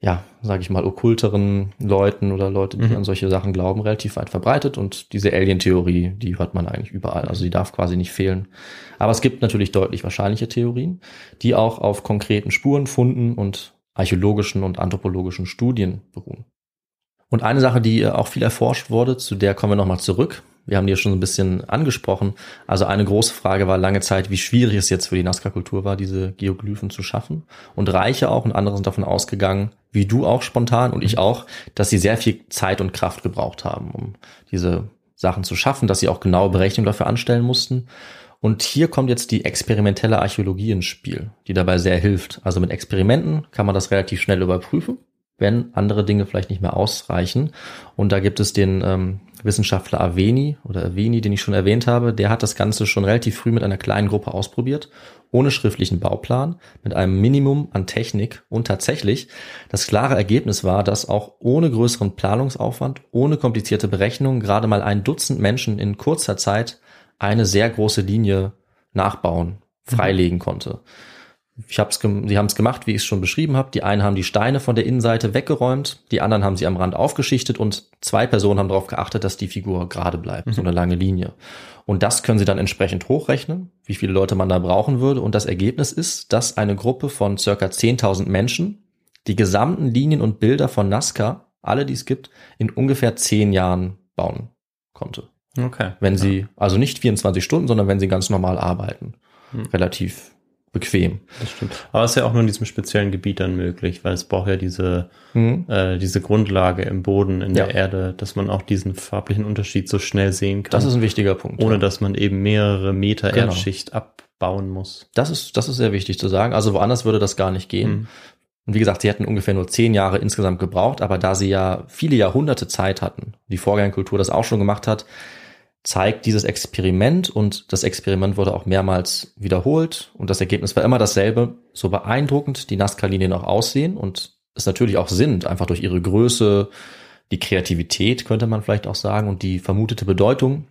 ja, sage ich mal, okkulteren Leuten oder Leute, die Mhm. an solche Sachen glauben, relativ weit verbreitet. Und diese Alien-Theorie, die hört man eigentlich überall. Also die darf quasi nicht fehlen. Aber es gibt natürlich deutlich wahrscheinliche Theorien, die auch auf konkreten Spurenfunden und archäologischen und anthropologischen Studien beruhen. Und eine Sache, die äh, auch viel erforscht wurde, zu der kommen wir nochmal zurück. Wir haben die ja schon so ein bisschen angesprochen. Also eine große Frage war lange Zeit, wie schwierig es jetzt für die Nazca-Kultur war, diese Geoglyphen zu schaffen. Und Reiche auch und andere sind davon ausgegangen, wie du auch spontan und ich auch, dass sie sehr viel Zeit und Kraft gebraucht haben, um diese Sachen zu schaffen, dass sie auch genaue Berechnungen dafür anstellen mussten. Und hier kommt jetzt die experimentelle Archäologie ins Spiel, die dabei sehr hilft. Also mit Experimenten kann man das relativ schnell überprüfen, wenn andere Dinge vielleicht nicht mehr ausreichen. Und da gibt es den ähm, Wissenschaftler Aveni oder Aveni, den ich schon erwähnt habe, der hat das Ganze schon relativ früh mit einer kleinen Gruppe ausprobiert, ohne schriftlichen Bauplan, mit einem Minimum an Technik. Und tatsächlich, das klare Ergebnis war, dass auch ohne größeren Planungsaufwand, ohne komplizierte Berechnungen, gerade mal ein Dutzend Menschen in kurzer Zeit eine sehr große Linie nachbauen, freilegen konnte. Ich hab's sie haben es gemacht, wie ich es schon beschrieben habe. Die einen haben die Steine von der Innenseite weggeräumt, die anderen haben sie am Rand aufgeschichtet und zwei Personen haben darauf geachtet, dass die Figur gerade bleibt, so eine lange Linie. Und das können sie dann entsprechend hochrechnen, wie viele Leute man da brauchen würde. Und das Ergebnis ist, dass eine Gruppe von circa 10.000 Menschen die gesamten Linien und Bilder von Nazca, alle die es gibt, in ungefähr zehn Jahren bauen konnte. Okay. Wenn sie, also nicht 24 Stunden, sondern wenn sie ganz normal arbeiten. Hm. Relativ bequem. Das stimmt. Aber es ist ja auch nur in diesem speziellen Gebiet dann möglich, weil es braucht ja diese, Mhm. äh, diese Grundlage im Boden, in der Ja. Erde, dass man auch diesen farblichen Unterschied so schnell sehen kann. Das ist ein wichtiger Punkt. ohne ja. dass man eben mehrere Meter Genau. Erdschicht abbauen muss. Das ist, das ist sehr wichtig zu sagen. Also woanders würde das gar nicht gehen. Mhm. Und wie gesagt, sie hätten ungefähr nur zehn Jahre insgesamt gebraucht, aber da sie ja viele Jahrhunderte Zeit hatten, die Vorgängerkultur das auch schon gemacht hat, zeigt dieses Experiment und das Experiment wurde auch mehrmals wiederholt und das Ergebnis war immer dasselbe, so beeindruckend die Nazca-Linien auch aussehen und es natürlich auch sind, einfach durch ihre Größe, die Kreativität könnte man vielleicht auch sagen und die vermutete Bedeutung.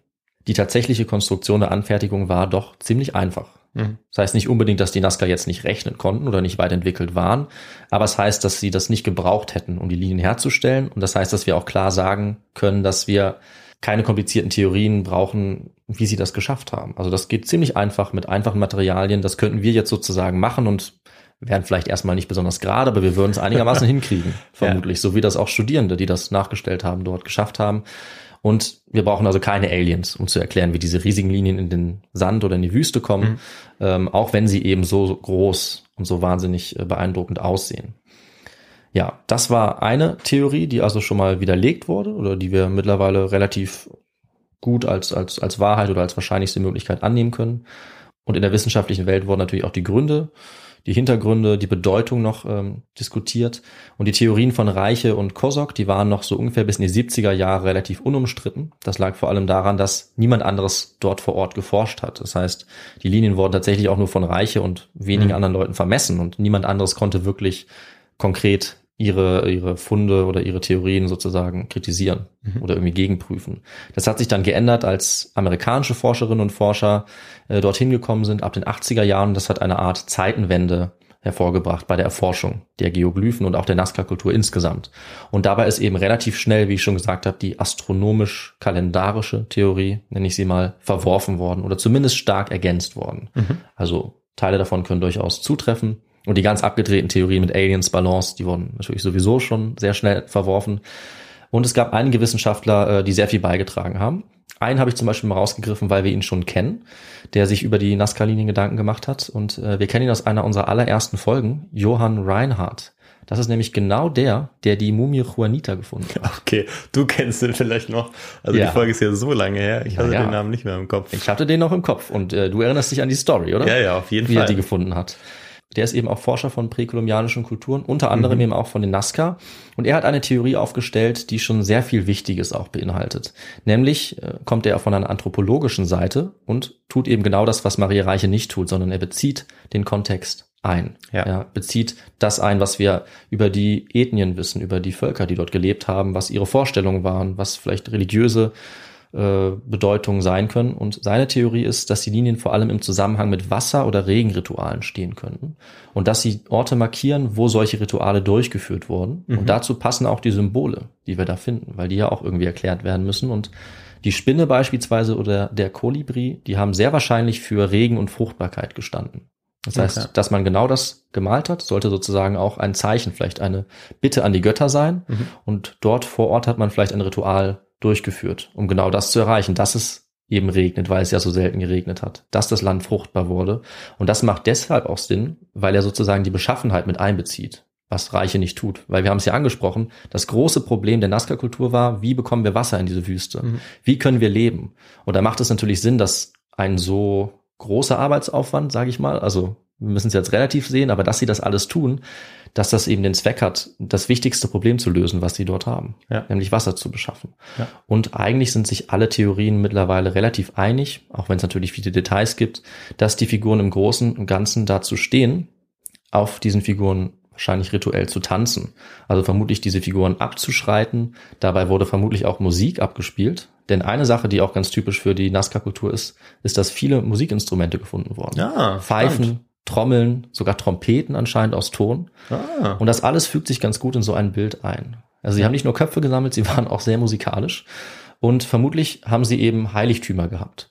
Die tatsächliche Konstruktion der Anfertigung war doch ziemlich einfach. Mhm. Das heißt nicht unbedingt, dass die Nazca jetzt nicht rechnen konnten oder nicht weit entwickelt waren, aber es heißt, dass sie das nicht gebraucht hätten, um die Linien herzustellen. Und das heißt, dass wir auch klar sagen können, dass wir keine komplizierten Theorien brauchen, wie sie das geschafft haben. Also das geht ziemlich einfach mit einfachen Materialien. Das könnten wir jetzt sozusagen machen und wären vielleicht erstmal nicht besonders gerade, aber wir würden es einigermaßen hinkriegen, vermutlich. So wie das auch Studierende, die das nachgestellt haben, dort geschafft haben. Und wir brauchen also keine Aliens, um zu erklären, wie diese riesigen Linien in den Sand oder in die Wüste kommen, ähm, auch wenn sie eben so groß und so wahnsinnig äh, beeindruckend aussehen. Ja, das war eine Theorie, die also schon mal widerlegt wurde oder die wir mittlerweile relativ gut als, als, als Wahrheit oder als wahrscheinlichste Möglichkeit annehmen können. Und in der wissenschaftlichen Welt wurden natürlich auch die Gründe, die Hintergründe, die Bedeutung noch ähm, diskutiert. Und die Theorien von Reiche und Kosok, die waren noch so ungefähr bis in die 70er Jahre relativ unumstritten. Das lag vor allem daran, dass niemand anderes dort vor Ort geforscht hat. Das heißt, die Linien wurden tatsächlich auch nur von Reiche und wenigen Mhm. anderen Leuten vermessen und niemand anderes konnte wirklich konkret ihre, ihre Funde oder ihre Theorien sozusagen kritisieren Mhm. oder irgendwie gegenprüfen. Das hat sich dann geändert, als amerikanische Forscherinnen und Forscher äh, dorthin gekommen sind ab den 80er Jahren. Das hat eine Art Zeitenwende hervorgebracht bei der Erforschung der Geoglyphen und auch der Nazca-Kultur insgesamt. Und dabei ist eben relativ schnell, wie ich schon gesagt habe, die astronomisch-kalendarische Theorie, nenne ich sie mal, verworfen worden oder zumindest stark ergänzt worden. Mhm. Also Teile davon können durchaus zutreffen. Und die ganz abgedrehten Theorien mit Aliens, Balance, die wurden natürlich sowieso schon sehr schnell verworfen. Und es gab einige Wissenschaftler, äh, die sehr viel beigetragen haben. Einen habe ich zum Beispiel mal rausgegriffen, weil wir ihn schon kennen, der sich über die Nazca-Linien Gedanken gemacht hat. Und äh, wir kennen ihn aus einer unserer allerersten Folgen, Johann Reinhardt. Das ist nämlich genau der, der die Mumie Juanita gefunden hat. Okay, du kennst den vielleicht noch. Also Ja. die Folge ist ja so lange her. Ich hatte Ja. den Namen nicht mehr im Kopf. Ich hatte den noch im Kopf und äh, du erinnerst dich an die Story, oder? ja, ja, auf jeden wie er Fall. die gefunden hat. Der ist eben auch Forscher von präkolumbianischen Kulturen, unter anderem eben auch von den Nazca. Und er hat eine Theorie aufgestellt, die schon sehr viel Wichtiges auch beinhaltet. Nämlich äh, kommt er von einer anthropologischen Seite und tut eben genau das, was Maria Reiche nicht tut, sondern er bezieht den Kontext ein. Ja. Er bezieht das ein, was wir über die Ethnien wissen, über die Völker, die dort gelebt haben, was ihre Vorstellungen waren, was vielleicht religiöse äh, Bedeutungen sein können. Und seine Theorie ist, dass die Linien vor allem im Zusammenhang mit Wasser- oder Regenritualen stehen könnten. Und dass sie Orte markieren, wo solche Rituale durchgeführt wurden. Mhm. Und dazu passen auch die Symbole, die wir da finden, weil die ja auch irgendwie erklärt werden müssen. Und die Spinne beispielsweise oder der Kolibri, die haben sehr wahrscheinlich für Regen und Fruchtbarkeit gestanden. Das heißt, Okay. dass man genau das gemalt hat, sollte sozusagen auch ein Zeichen, vielleicht eine Bitte an die Götter sein. Mhm. Und dort vor Ort hat man vielleicht ein Ritual durchgeführt, um genau das zu erreichen, dass es eben regnet, weil es ja so selten geregnet hat, dass das Land fruchtbar wurde. Und das macht deshalb auch Sinn, weil er sozusagen die Beschaffenheit mit einbezieht, was Reiche nicht tut. Weil wir haben es ja angesprochen, das große Problem der Nazca-Kultur war, wie bekommen wir Wasser in diese Wüste? Mhm. Wie können wir leben? Und da macht es natürlich Sinn, dass ein so großer Arbeitsaufwand, sage ich mal, also wir müssen es jetzt relativ sehen, aber dass sie das alles tun, dass das eben den Zweck hat, das wichtigste Problem zu lösen, was sie dort haben, Ja. nämlich Wasser zu beschaffen. Ja. Und eigentlich sind sich alle Theorien mittlerweile relativ einig, auch wenn es natürlich viele Details gibt, dass die Figuren im Großen und Ganzen dazu stehen, auf diesen Figuren wahrscheinlich rituell zu tanzen. Also vermutlich diese Figuren abzuschreiten. Dabei wurde vermutlich auch Musik abgespielt. Denn eine Sache, die auch ganz typisch für die Nazca-Kultur ist, ist, dass viele Musikinstrumente gefunden wurden. Ja, Pfeifen, spannend. Trommeln, sogar Trompeten anscheinend aus Ton. Ah. Und das alles fügt sich ganz gut in so ein Bild ein. Also sie haben nicht nur Köpfe gesammelt, sie waren auch sehr musikalisch. Und vermutlich haben sie eben Heiligtümer gehabt.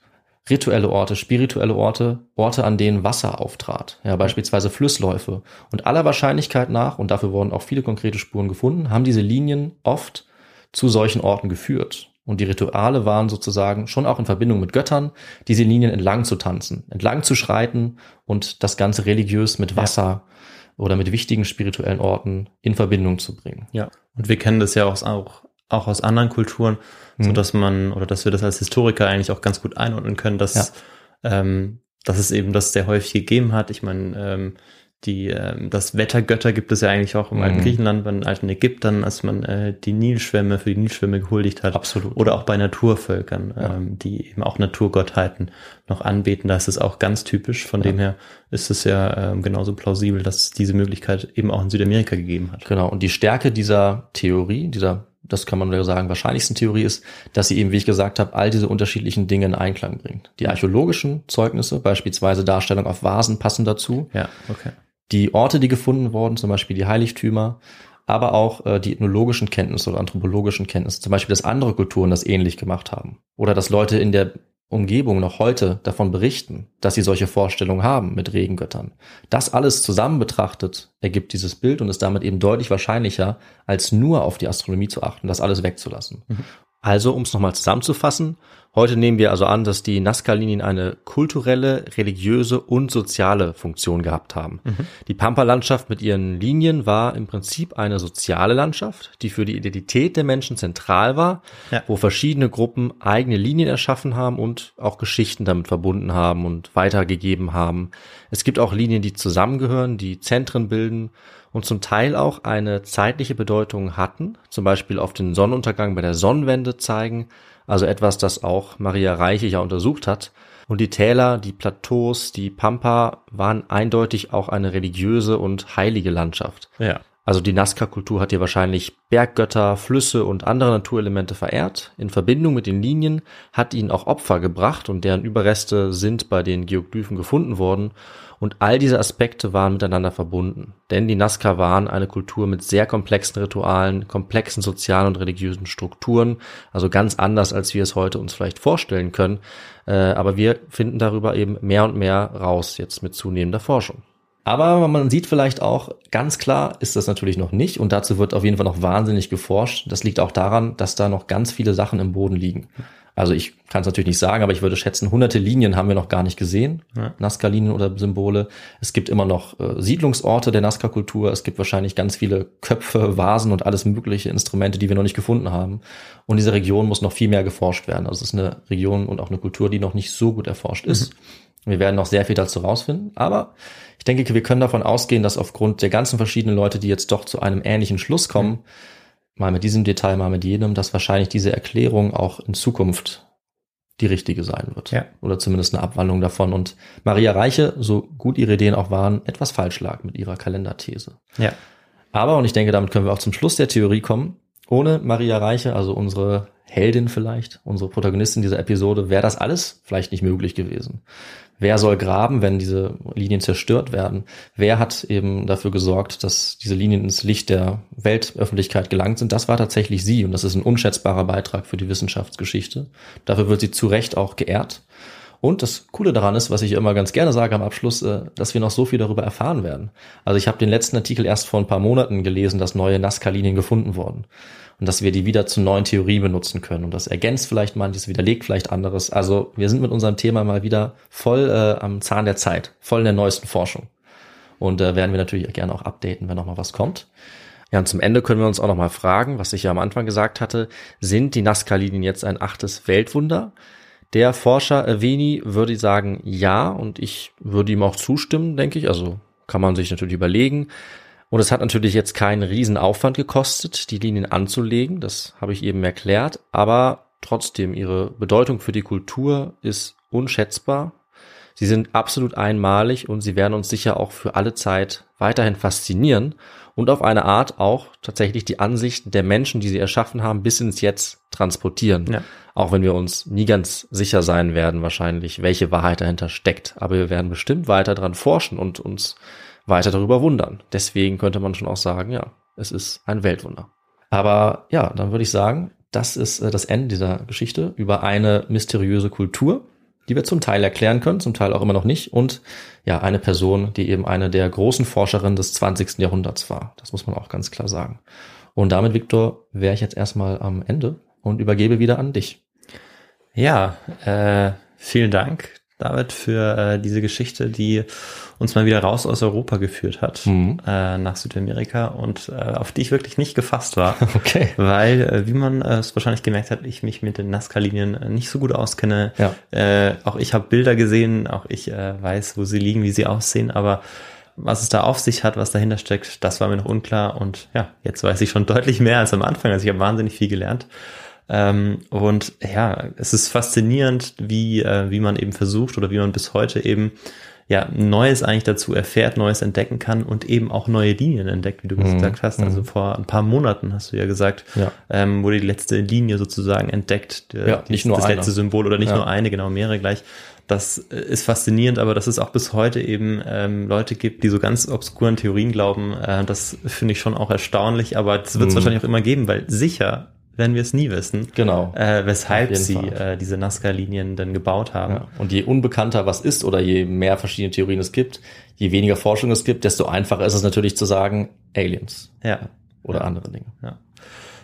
Rituelle Orte, spirituelle Orte, Orte, an denen Wasser auftrat. Ja, beispielsweise Flussläufe. Und aller Wahrscheinlichkeit nach, und dafür wurden auch viele konkrete Spuren gefunden, haben diese Linien oft zu solchen Orten geführt. Und die Rituale waren sozusagen schon auch in Verbindung mit Göttern, diese Linien entlang zu tanzen, entlang zu schreiten und das Ganze religiös mit Wasser oder mit wichtigen spirituellen Orten in Verbindung zu bringen. Ja. Und wir kennen das ja auch, auch, auch aus anderen Kulturen, so Mhm. dass man, oder dass wir das als Historiker eigentlich auch ganz gut einordnen können, dass, ähm, dass es eben das sehr häufig gegeben hat. Ich meine, ähm, die, ähm, das Wettergötter gibt es ja eigentlich auch im alten Mhm. Griechenland, beim alten Ägyptern, als man äh, die Nilschwämme für die Nilschwämme gehuldigt hat. Absolut. Oder auch bei Naturvölkern, Ja. ähm, die eben auch Naturgottheiten noch anbeten. Da ist es auch ganz typisch. Von Ja. dem her ist es ja ähm, genauso plausibel, dass es diese Möglichkeit eben auch in Südamerika gegeben hat. Genau. Und die Stärke dieser Theorie, dieser, das kann man ja sagen, wahrscheinlichsten Theorie ist, dass sie eben, wie ich gesagt habe, all diese unterschiedlichen Dinge in Einklang bringt. Die archäologischen Zeugnisse, beispielsweise Darstellung auf Vasen, passen dazu. Ja, okay. Die Orte, die gefunden wurden, zum Beispiel die Heiligtümer, aber auch äh, die ethnologischen Kenntnisse oder anthropologischen Kenntnisse, zum Beispiel, dass andere Kulturen das ähnlich gemacht haben. Oder dass Leute in der Umgebung noch heute davon berichten, dass sie solche Vorstellungen haben mit Regengöttern. Das alles zusammen betrachtet ergibt dieses Bild und ist damit eben deutlich wahrscheinlicher, als nur auf die Astronomie zu achten, das alles wegzulassen. Also, um es nochmal zusammenzufassen, heute nehmen wir also an, dass die Nazca-Linien eine kulturelle, religiöse und soziale Funktion gehabt haben. Die Pampa-Landschaft mit ihren Linien war im Prinzip eine soziale Landschaft, die für die Identität der Menschen zentral war, Ja. wo verschiedene Gruppen eigene Linien erschaffen haben und auch Geschichten damit verbunden haben und weitergegeben haben. Es gibt auch Linien, die zusammengehören, die Zentren bilden und zum Teil auch eine zeitliche Bedeutung hatten, zum Beispiel auf den Sonnenuntergang bei der Sonnenwende zeigen, also etwas, das auch Maria Reiche ja untersucht hat. Und die Täler, die Plateaus, die Pampa waren eindeutig auch eine religiöse und heilige Landschaft. Ja. Also die Nazca-Kultur hat hier wahrscheinlich Berggötter, Flüsse und andere Naturelemente verehrt. In Verbindung mit den Linien hat ihnen auch Opfer gebracht und deren Überreste sind bei den Geoglyphen gefunden worden. Und all diese Aspekte waren miteinander verbunden. Denn die Nazca waren eine Kultur mit sehr komplexen Ritualen, komplexen sozialen und religiösen Strukturen. Also ganz anders, als wir es heute uns vielleicht vorstellen können. Äh, aber wir finden darüber eben mehr und mehr raus jetzt mit zunehmender Forschung. Aber man sieht vielleicht auch, ganz klar ist das natürlich noch nicht und dazu wird auf jeden Fall noch wahnsinnig geforscht. Das liegt auch daran, dass da noch ganz viele Sachen im Boden liegen. Also ich kann es natürlich nicht sagen, aber ich würde schätzen, hunderte Linien haben wir noch gar nicht gesehen, Ja. Nazca-Linien oder Symbole. Es gibt immer noch äh, Siedlungsorte der Nazca-Kultur. Es gibt wahrscheinlich ganz viele Köpfe, Vasen und alles mögliche Instrumente, die wir noch nicht gefunden haben. Und diese Region muss noch viel mehr geforscht werden. Also es ist eine Region und auch eine Kultur, die noch nicht so gut erforscht ist. Wir werden noch sehr viel dazu rausfinden, aber ich denke, wir können davon ausgehen, dass aufgrund der ganzen verschiedenen Leute, die jetzt doch zu einem ähnlichen Schluss kommen, mal mit diesem Detail, mal mit jenem, dass wahrscheinlich diese Erklärung auch in Zukunft die richtige sein wird. Ja. Oder zumindest eine Abwandlung davon. Und Maria Reiche, so gut ihre Ideen auch waren, etwas falsch lag mit ihrer Kalenderthese. Ja. Aber, und ich denke, damit können wir auch zum Schluss der Theorie kommen, ohne Maria Reiche, also unsere Heldin vielleicht, unsere Protagonistin dieser Episode, wäre das alles vielleicht nicht möglich gewesen. Wer soll graben, wenn diese Linien zerstört werden? Wer hat eben dafür gesorgt, dass diese Linien ins Licht der Weltöffentlichkeit gelangt sind? Das war tatsächlich sie und das ist ein unschätzbarer Beitrag für die Wissenschaftsgeschichte. Dafür wird sie zu Recht auch geehrt. Und das Coole daran ist, was ich immer ganz gerne sage am Abschluss, äh, dass wir noch so viel darüber erfahren werden. Also ich habe den letzten Artikel erst vor ein paar Monaten gelesen, dass neue Nazca-Linien gefunden wurden. Und dass wir die wieder zu neuen Theorien benutzen können. Und das ergänzt vielleicht manches, widerlegt vielleicht anderes. Also wir sind mit unserem Thema mal wieder voll äh, am Zahn der Zeit, voll in der neuesten Forschung. Und äh, werden wir natürlich gerne auch updaten, wenn noch mal was kommt. Ja, und zum Ende können wir uns auch noch mal fragen, was ich ja am Anfang gesagt hatte, sind die Nazca-Linien jetzt ein achtes Weltwunder? Der Forscher Aveni würde sagen, ja, und ich würde ihm auch zustimmen, denke ich. Also kann man sich natürlich überlegen. Und es hat natürlich jetzt keinen Riesenaufwand gekostet, die Linien anzulegen. Das habe ich eben erklärt. Aber trotzdem, ihre Bedeutung für die Kultur ist unschätzbar. Sie sind absolut einmalig und sie werden uns sicher auch für alle Zeit weiterhin faszinieren und auf eine Art auch tatsächlich die Ansichten der Menschen, die sie erschaffen haben, bis ins Jetzt transportieren. Ja. Auch wenn wir uns nie ganz sicher sein werden, wahrscheinlich, welche Wahrheit dahinter steckt. Aber wir werden bestimmt weiter dran forschen und uns weiter darüber wundern. Deswegen könnte man schon auch sagen, ja, es ist ein Weltwunder. Aber ja, dann würde ich sagen, das ist äh, das Ende dieser Geschichte über eine mysteriöse Kultur, die wir zum Teil erklären können, zum Teil auch immer noch nicht. Und ja, eine Person, die eben eine der großen Forscherinnen des 20. Jahrhunderts war. Das muss man auch ganz klar sagen. Und damit, Viktor, wäre ich jetzt erstmal am Ende und übergebe wieder an dich. Ja, äh, vielen Dank, David, für äh, diese Geschichte, die uns mal wieder raus aus Europa geführt hat, mhm. äh, nach Südamerika und äh, auf die ich wirklich nicht gefasst war. Okay. Weil, äh, wie man äh, es wahrscheinlich gemerkt hat, ich mich mit den Nazca-Linien äh, nicht so gut auskenne. Ja. Äh, auch ich habe Bilder gesehen, auch ich äh, weiß, wo sie liegen, wie sie aussehen, aber was es da auf sich hat, was dahinter steckt, das war mir noch unklar. Und ja, jetzt weiß ich schon deutlich mehr als am Anfang. Also ich habe wahnsinnig viel gelernt. Ähm, und ja, es ist faszinierend, wie, äh, wie man eben versucht oder wie man bis heute eben ja, Neues eigentlich dazu erfährt, Neues entdecken kann und eben auch neue Linien entdeckt, wie du mhm. gesagt hast. Also mhm. vor ein paar Monaten hast du ja gesagt, ja. Ähm, wurde die letzte Linie sozusagen entdeckt. Der, ja, nicht nur das eine. letzte Symbol oder nicht ja. nur eine, genau, mehrere gleich. Das ist faszinierend, aber dass es auch bis heute eben ähm, Leute gibt, die so ganz obskuren Theorien glauben, äh, das finde ich schon auch erstaunlich, aber das wird es mhm. wahrscheinlich auch immer geben, weil sicher werden wir es nie wissen. Genau. Äh, weshalb sie äh, diese Nazca-Linien dann gebaut haben. Ja. Und je unbekannter was ist oder je mehr verschiedene Theorien es gibt, je weniger Forschung es gibt, desto einfacher ist es natürlich zu sagen, Aliens. Ja. Oder ja. andere Dinge. Ja.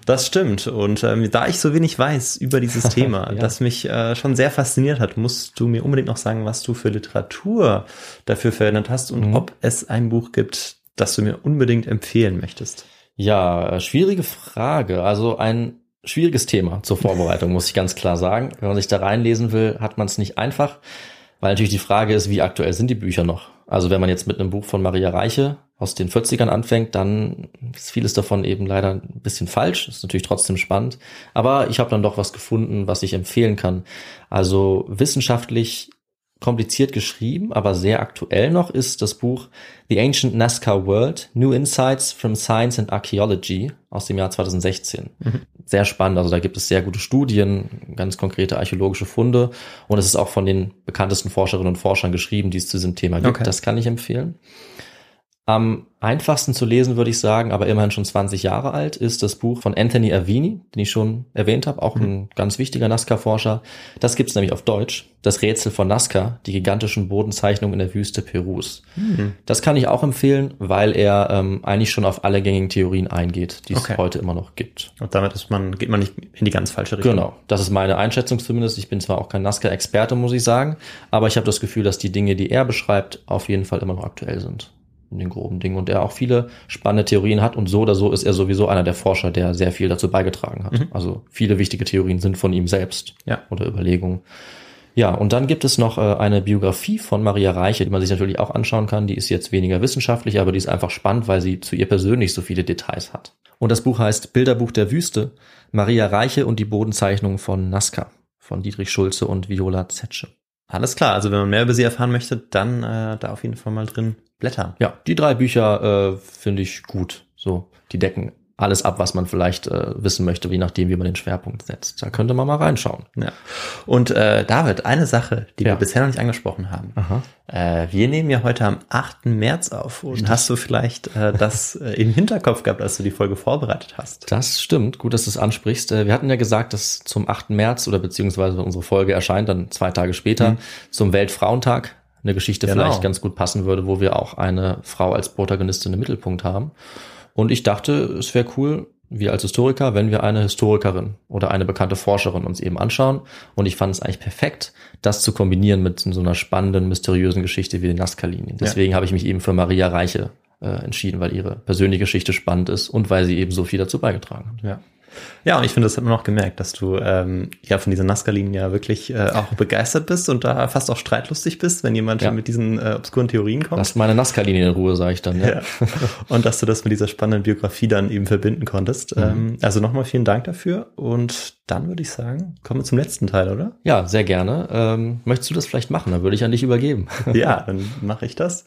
Das stimmt. Und ähm, da ich so wenig weiß über dieses Thema, ja. das mich äh, schon sehr fasziniert hat, musst du mir unbedingt noch sagen, was du für Literatur dafür verwendet hast und mhm. ob es ein Buch gibt, das du mir unbedingt empfehlen möchtest. Ja, äh, schwierige Frage. Also ein schwieriges Thema zur Vorbereitung, muss ich ganz klar sagen. Wenn man sich da reinlesen will, hat man es nicht einfach, weil natürlich die Frage ist, wie aktuell sind die Bücher noch? Also wenn man jetzt mit einem Buch von Maria Reiche aus den 40ern anfängt, dann ist vieles davon eben leider ein bisschen falsch. Ist natürlich trotzdem spannend. Aber ich habe dann doch was gefunden, was ich empfehlen kann. Also wissenschaftlich kompliziert geschrieben, aber sehr aktuell noch ist das Buch The Ancient Nazca World, New Insights from Science and Archaeology aus dem Jahr 2016. Mhm. Sehr spannend, also da gibt es sehr gute Studien, ganz konkrete archäologische Funde und es ist auch von den bekanntesten Forscherinnen und Forschern geschrieben, die es zu diesem Thema gibt. Okay. Das kann ich empfehlen. Am einfachsten zu lesen, würde ich sagen, aber immerhin schon 20 Jahre alt, ist das Buch von Anthony Avini, den ich schon erwähnt habe, auch ein mhm. ganz wichtiger Nazca-Forscher. Das gibt's nämlich auf Deutsch. Das Rätsel von Nazca, die gigantischen Bodenzeichnungen in der Wüste Perus. Mhm. Das kann ich auch empfehlen, weil er ähm, eigentlich schon auf alle gängigen Theorien eingeht, die okay. es heute immer noch gibt. Und damit ist man, geht man nicht in die ganz falsche Richtung. Genau, das ist meine Einschätzung zumindest. Ich bin zwar auch kein Nazca-Experte, muss ich sagen, aber ich habe das Gefühl, dass die Dinge, die er beschreibt, auf jeden Fall immer noch aktuell sind in den groben Dingen und er auch viele spannende Theorien hat und so oder so ist er sowieso einer der Forscher, der sehr viel dazu beigetragen hat. Mhm. Also viele wichtige Theorien sind von ihm selbst ja. oder Überlegungen. Ja, und dann gibt es noch äh, eine Biografie von Maria Reiche, die man sich natürlich auch anschauen kann. Die ist jetzt weniger wissenschaftlich, aber die ist einfach spannend, weil sie zu ihr persönlich so viele Details hat. Und das Buch heißt Bilderbuch der Wüste, Maria Reiche und die Bodenzeichnung von Nazca von Dietrich Schulze und Viola Zetsche. Alles klar, also wenn man mehr über sie erfahren möchte, dann äh, da auf jeden Fall mal drin blättern. Ja, die drei Bücher äh, finde ich gut. So, die decken alles ab, was man vielleicht äh, wissen möchte, je nachdem, wie man den Schwerpunkt setzt. Da könnte man mal reinschauen. Ja. Und äh, David, eine Sache, die Ja. wir bisher noch nicht angesprochen haben. Aha. Äh, wir nehmen ja heute am 8. März auf. Und hast du vielleicht äh, das äh, im Hinterkopf gehabt, als du die Folge vorbereitet hast? Das stimmt, gut, dass du es ansprichst. Äh, Wir hatten ja gesagt, dass zum 8. März oder beziehungsweise unsere Folge erscheint dann zwei Tage später zum Weltfrauentag eine Geschichte Genau. vielleicht ganz gut passen würde, wo wir auch eine Frau als Protagonistin im Mittelpunkt haben. Und ich dachte, es wäre cool, wir als Historiker, wenn wir eine Historikerin oder eine bekannte Forscherin uns eben anschauen. Und ich fand es eigentlich perfekt, das zu kombinieren mit so einer spannenden, mysteriösen Geschichte wie den Nazca-Linien. Deswegen habe ich mich eben für Maria Reiche äh, entschieden, weil ihre persönliche Geschichte spannend ist und weil sie eben so viel dazu beigetragen hat. Ja. Ja, und ich finde, das hat man auch gemerkt, dass du ähm, ja von dieser Nazca-Linie ja wirklich äh, auch begeistert bist und da fast auch streitlustig bist, wenn jemand Ja. mit diesen äh, obskuren Theorien kommt. Lass meine Nazca-Linie in Ruhe, sage ich dann. Ja. Ja. Und dass du das mit dieser spannenden Biografie dann eben verbinden konntest. Ähm, also nochmal vielen Dank dafür. Und dann würde ich sagen, kommen wir zum letzten Teil, oder? ja, sehr gerne. Ähm, möchtest du das vielleicht machen? Dann würde ich an dich übergeben. Ja, dann mache ich das.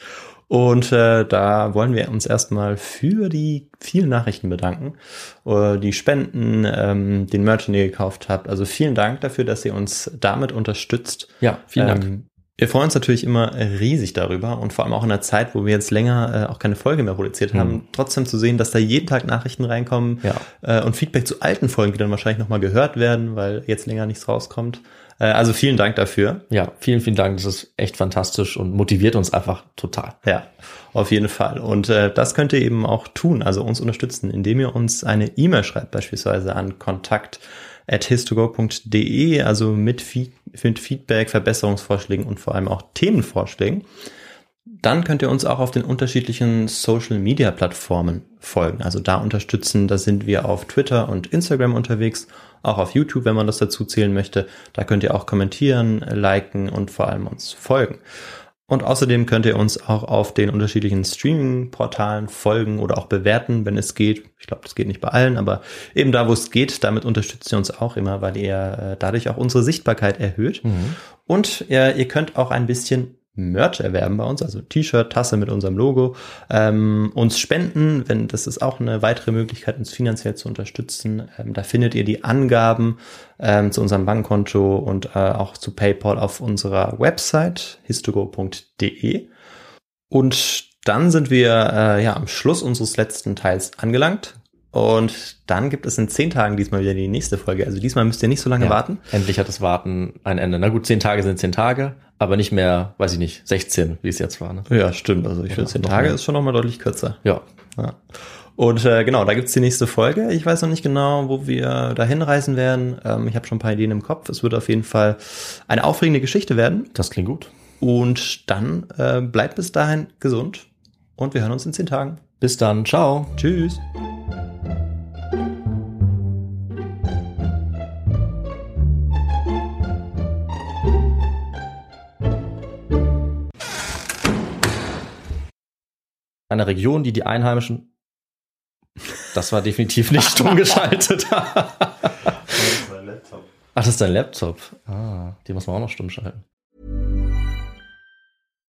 Und äh, da wollen wir uns erstmal für die vielen Nachrichten bedanken, äh, die Spenden, ähm, den Merch, den ihr gekauft habt. Also vielen Dank dafür, dass ihr uns damit unterstützt. Ja, vielen Dank. Ähm, wir freuen uns natürlich immer riesig darüber und vor allem auch in der Zeit, wo wir jetzt länger äh, auch keine Folge mehr produziert haben, trotzdem zu sehen, dass da jeden Tag Nachrichten reinkommen Ja. äh, und Feedback zu alten Folgen, die dann wahrscheinlich nochmal gehört werden, weil jetzt länger nichts rauskommt. Äh, also vielen Dank dafür. Ja, vielen, vielen Dank. Das ist echt fantastisch und motiviert uns einfach total. Ja, auf jeden Fall. Und äh, das könnt ihr eben auch tun, also uns unterstützen, indem ihr uns eine E-Mail schreibt, beispielsweise an kontakt at histogo.de, also mit, Fe mit Feedback, Verbesserungsvorschlägen und vor allem auch Themenvorschlägen. Dann könnt ihr uns auch auf den unterschiedlichen Social Media Plattformen folgen. Also da unterstützen, da sind wir auf Twitter und Instagram unterwegs, auch auf YouTube, wenn man das dazu zählen möchte. Da könnt ihr auch kommentieren, liken und vor allem uns folgen. Und außerdem könnt ihr uns auch auf den unterschiedlichen Streaming-Portalen folgen oder auch bewerten, wenn es geht. Ich glaube, das geht nicht bei allen, aber eben da, wo es geht, damit unterstützt ihr uns auch immer, weil ihr äh, dadurch auch unsere Sichtbarkeit erhöht. Und äh, ihr könnt auch ein bisschen Merch erwerben bei uns, also T-Shirt, Tasse mit unserem Logo, ähm, uns spenden, wenn das ist auch eine weitere Möglichkeit, uns finanziell zu unterstützen. Ähm, da findet ihr die Angaben ähm, zu unserem Bankkonto und äh, auch zu PayPal auf unserer Website histogo.de. Und dann sind wir äh, ja am Schluss unseres letzten Teils angelangt. Und dann gibt es in zehn Tagen diesmal wieder die nächste Folge. Also diesmal müsst ihr nicht so lange Ja, warten. Endlich hat das Warten ein Ende. Na gut, zehn Tage sind zehn Tage, aber nicht mehr, weiß ich nicht, 16, wie es jetzt war. Ne? Ja, stimmt. Also ich finde, zehn Tage mehr. ist schon nochmal deutlich kürzer. Ja, Ja. Und äh, genau, da gibt's die nächste Folge. Ich weiß noch nicht genau, wo wir da hinreisen werden. Ähm, ich habe schon ein paar Ideen im Kopf. Es wird auf jeden Fall eine aufregende Geschichte werden. das klingt gut. Und dann äh, bleibt bis dahin gesund und wir hören uns in zehn Tagen. Bis dann, ciao. Tschüss. Eine Region, die die Einheimischen. Das war definitiv nicht stumm geschaltet. Ach, das ist dein Laptop. Ah, den muss man auch noch stumm schalten.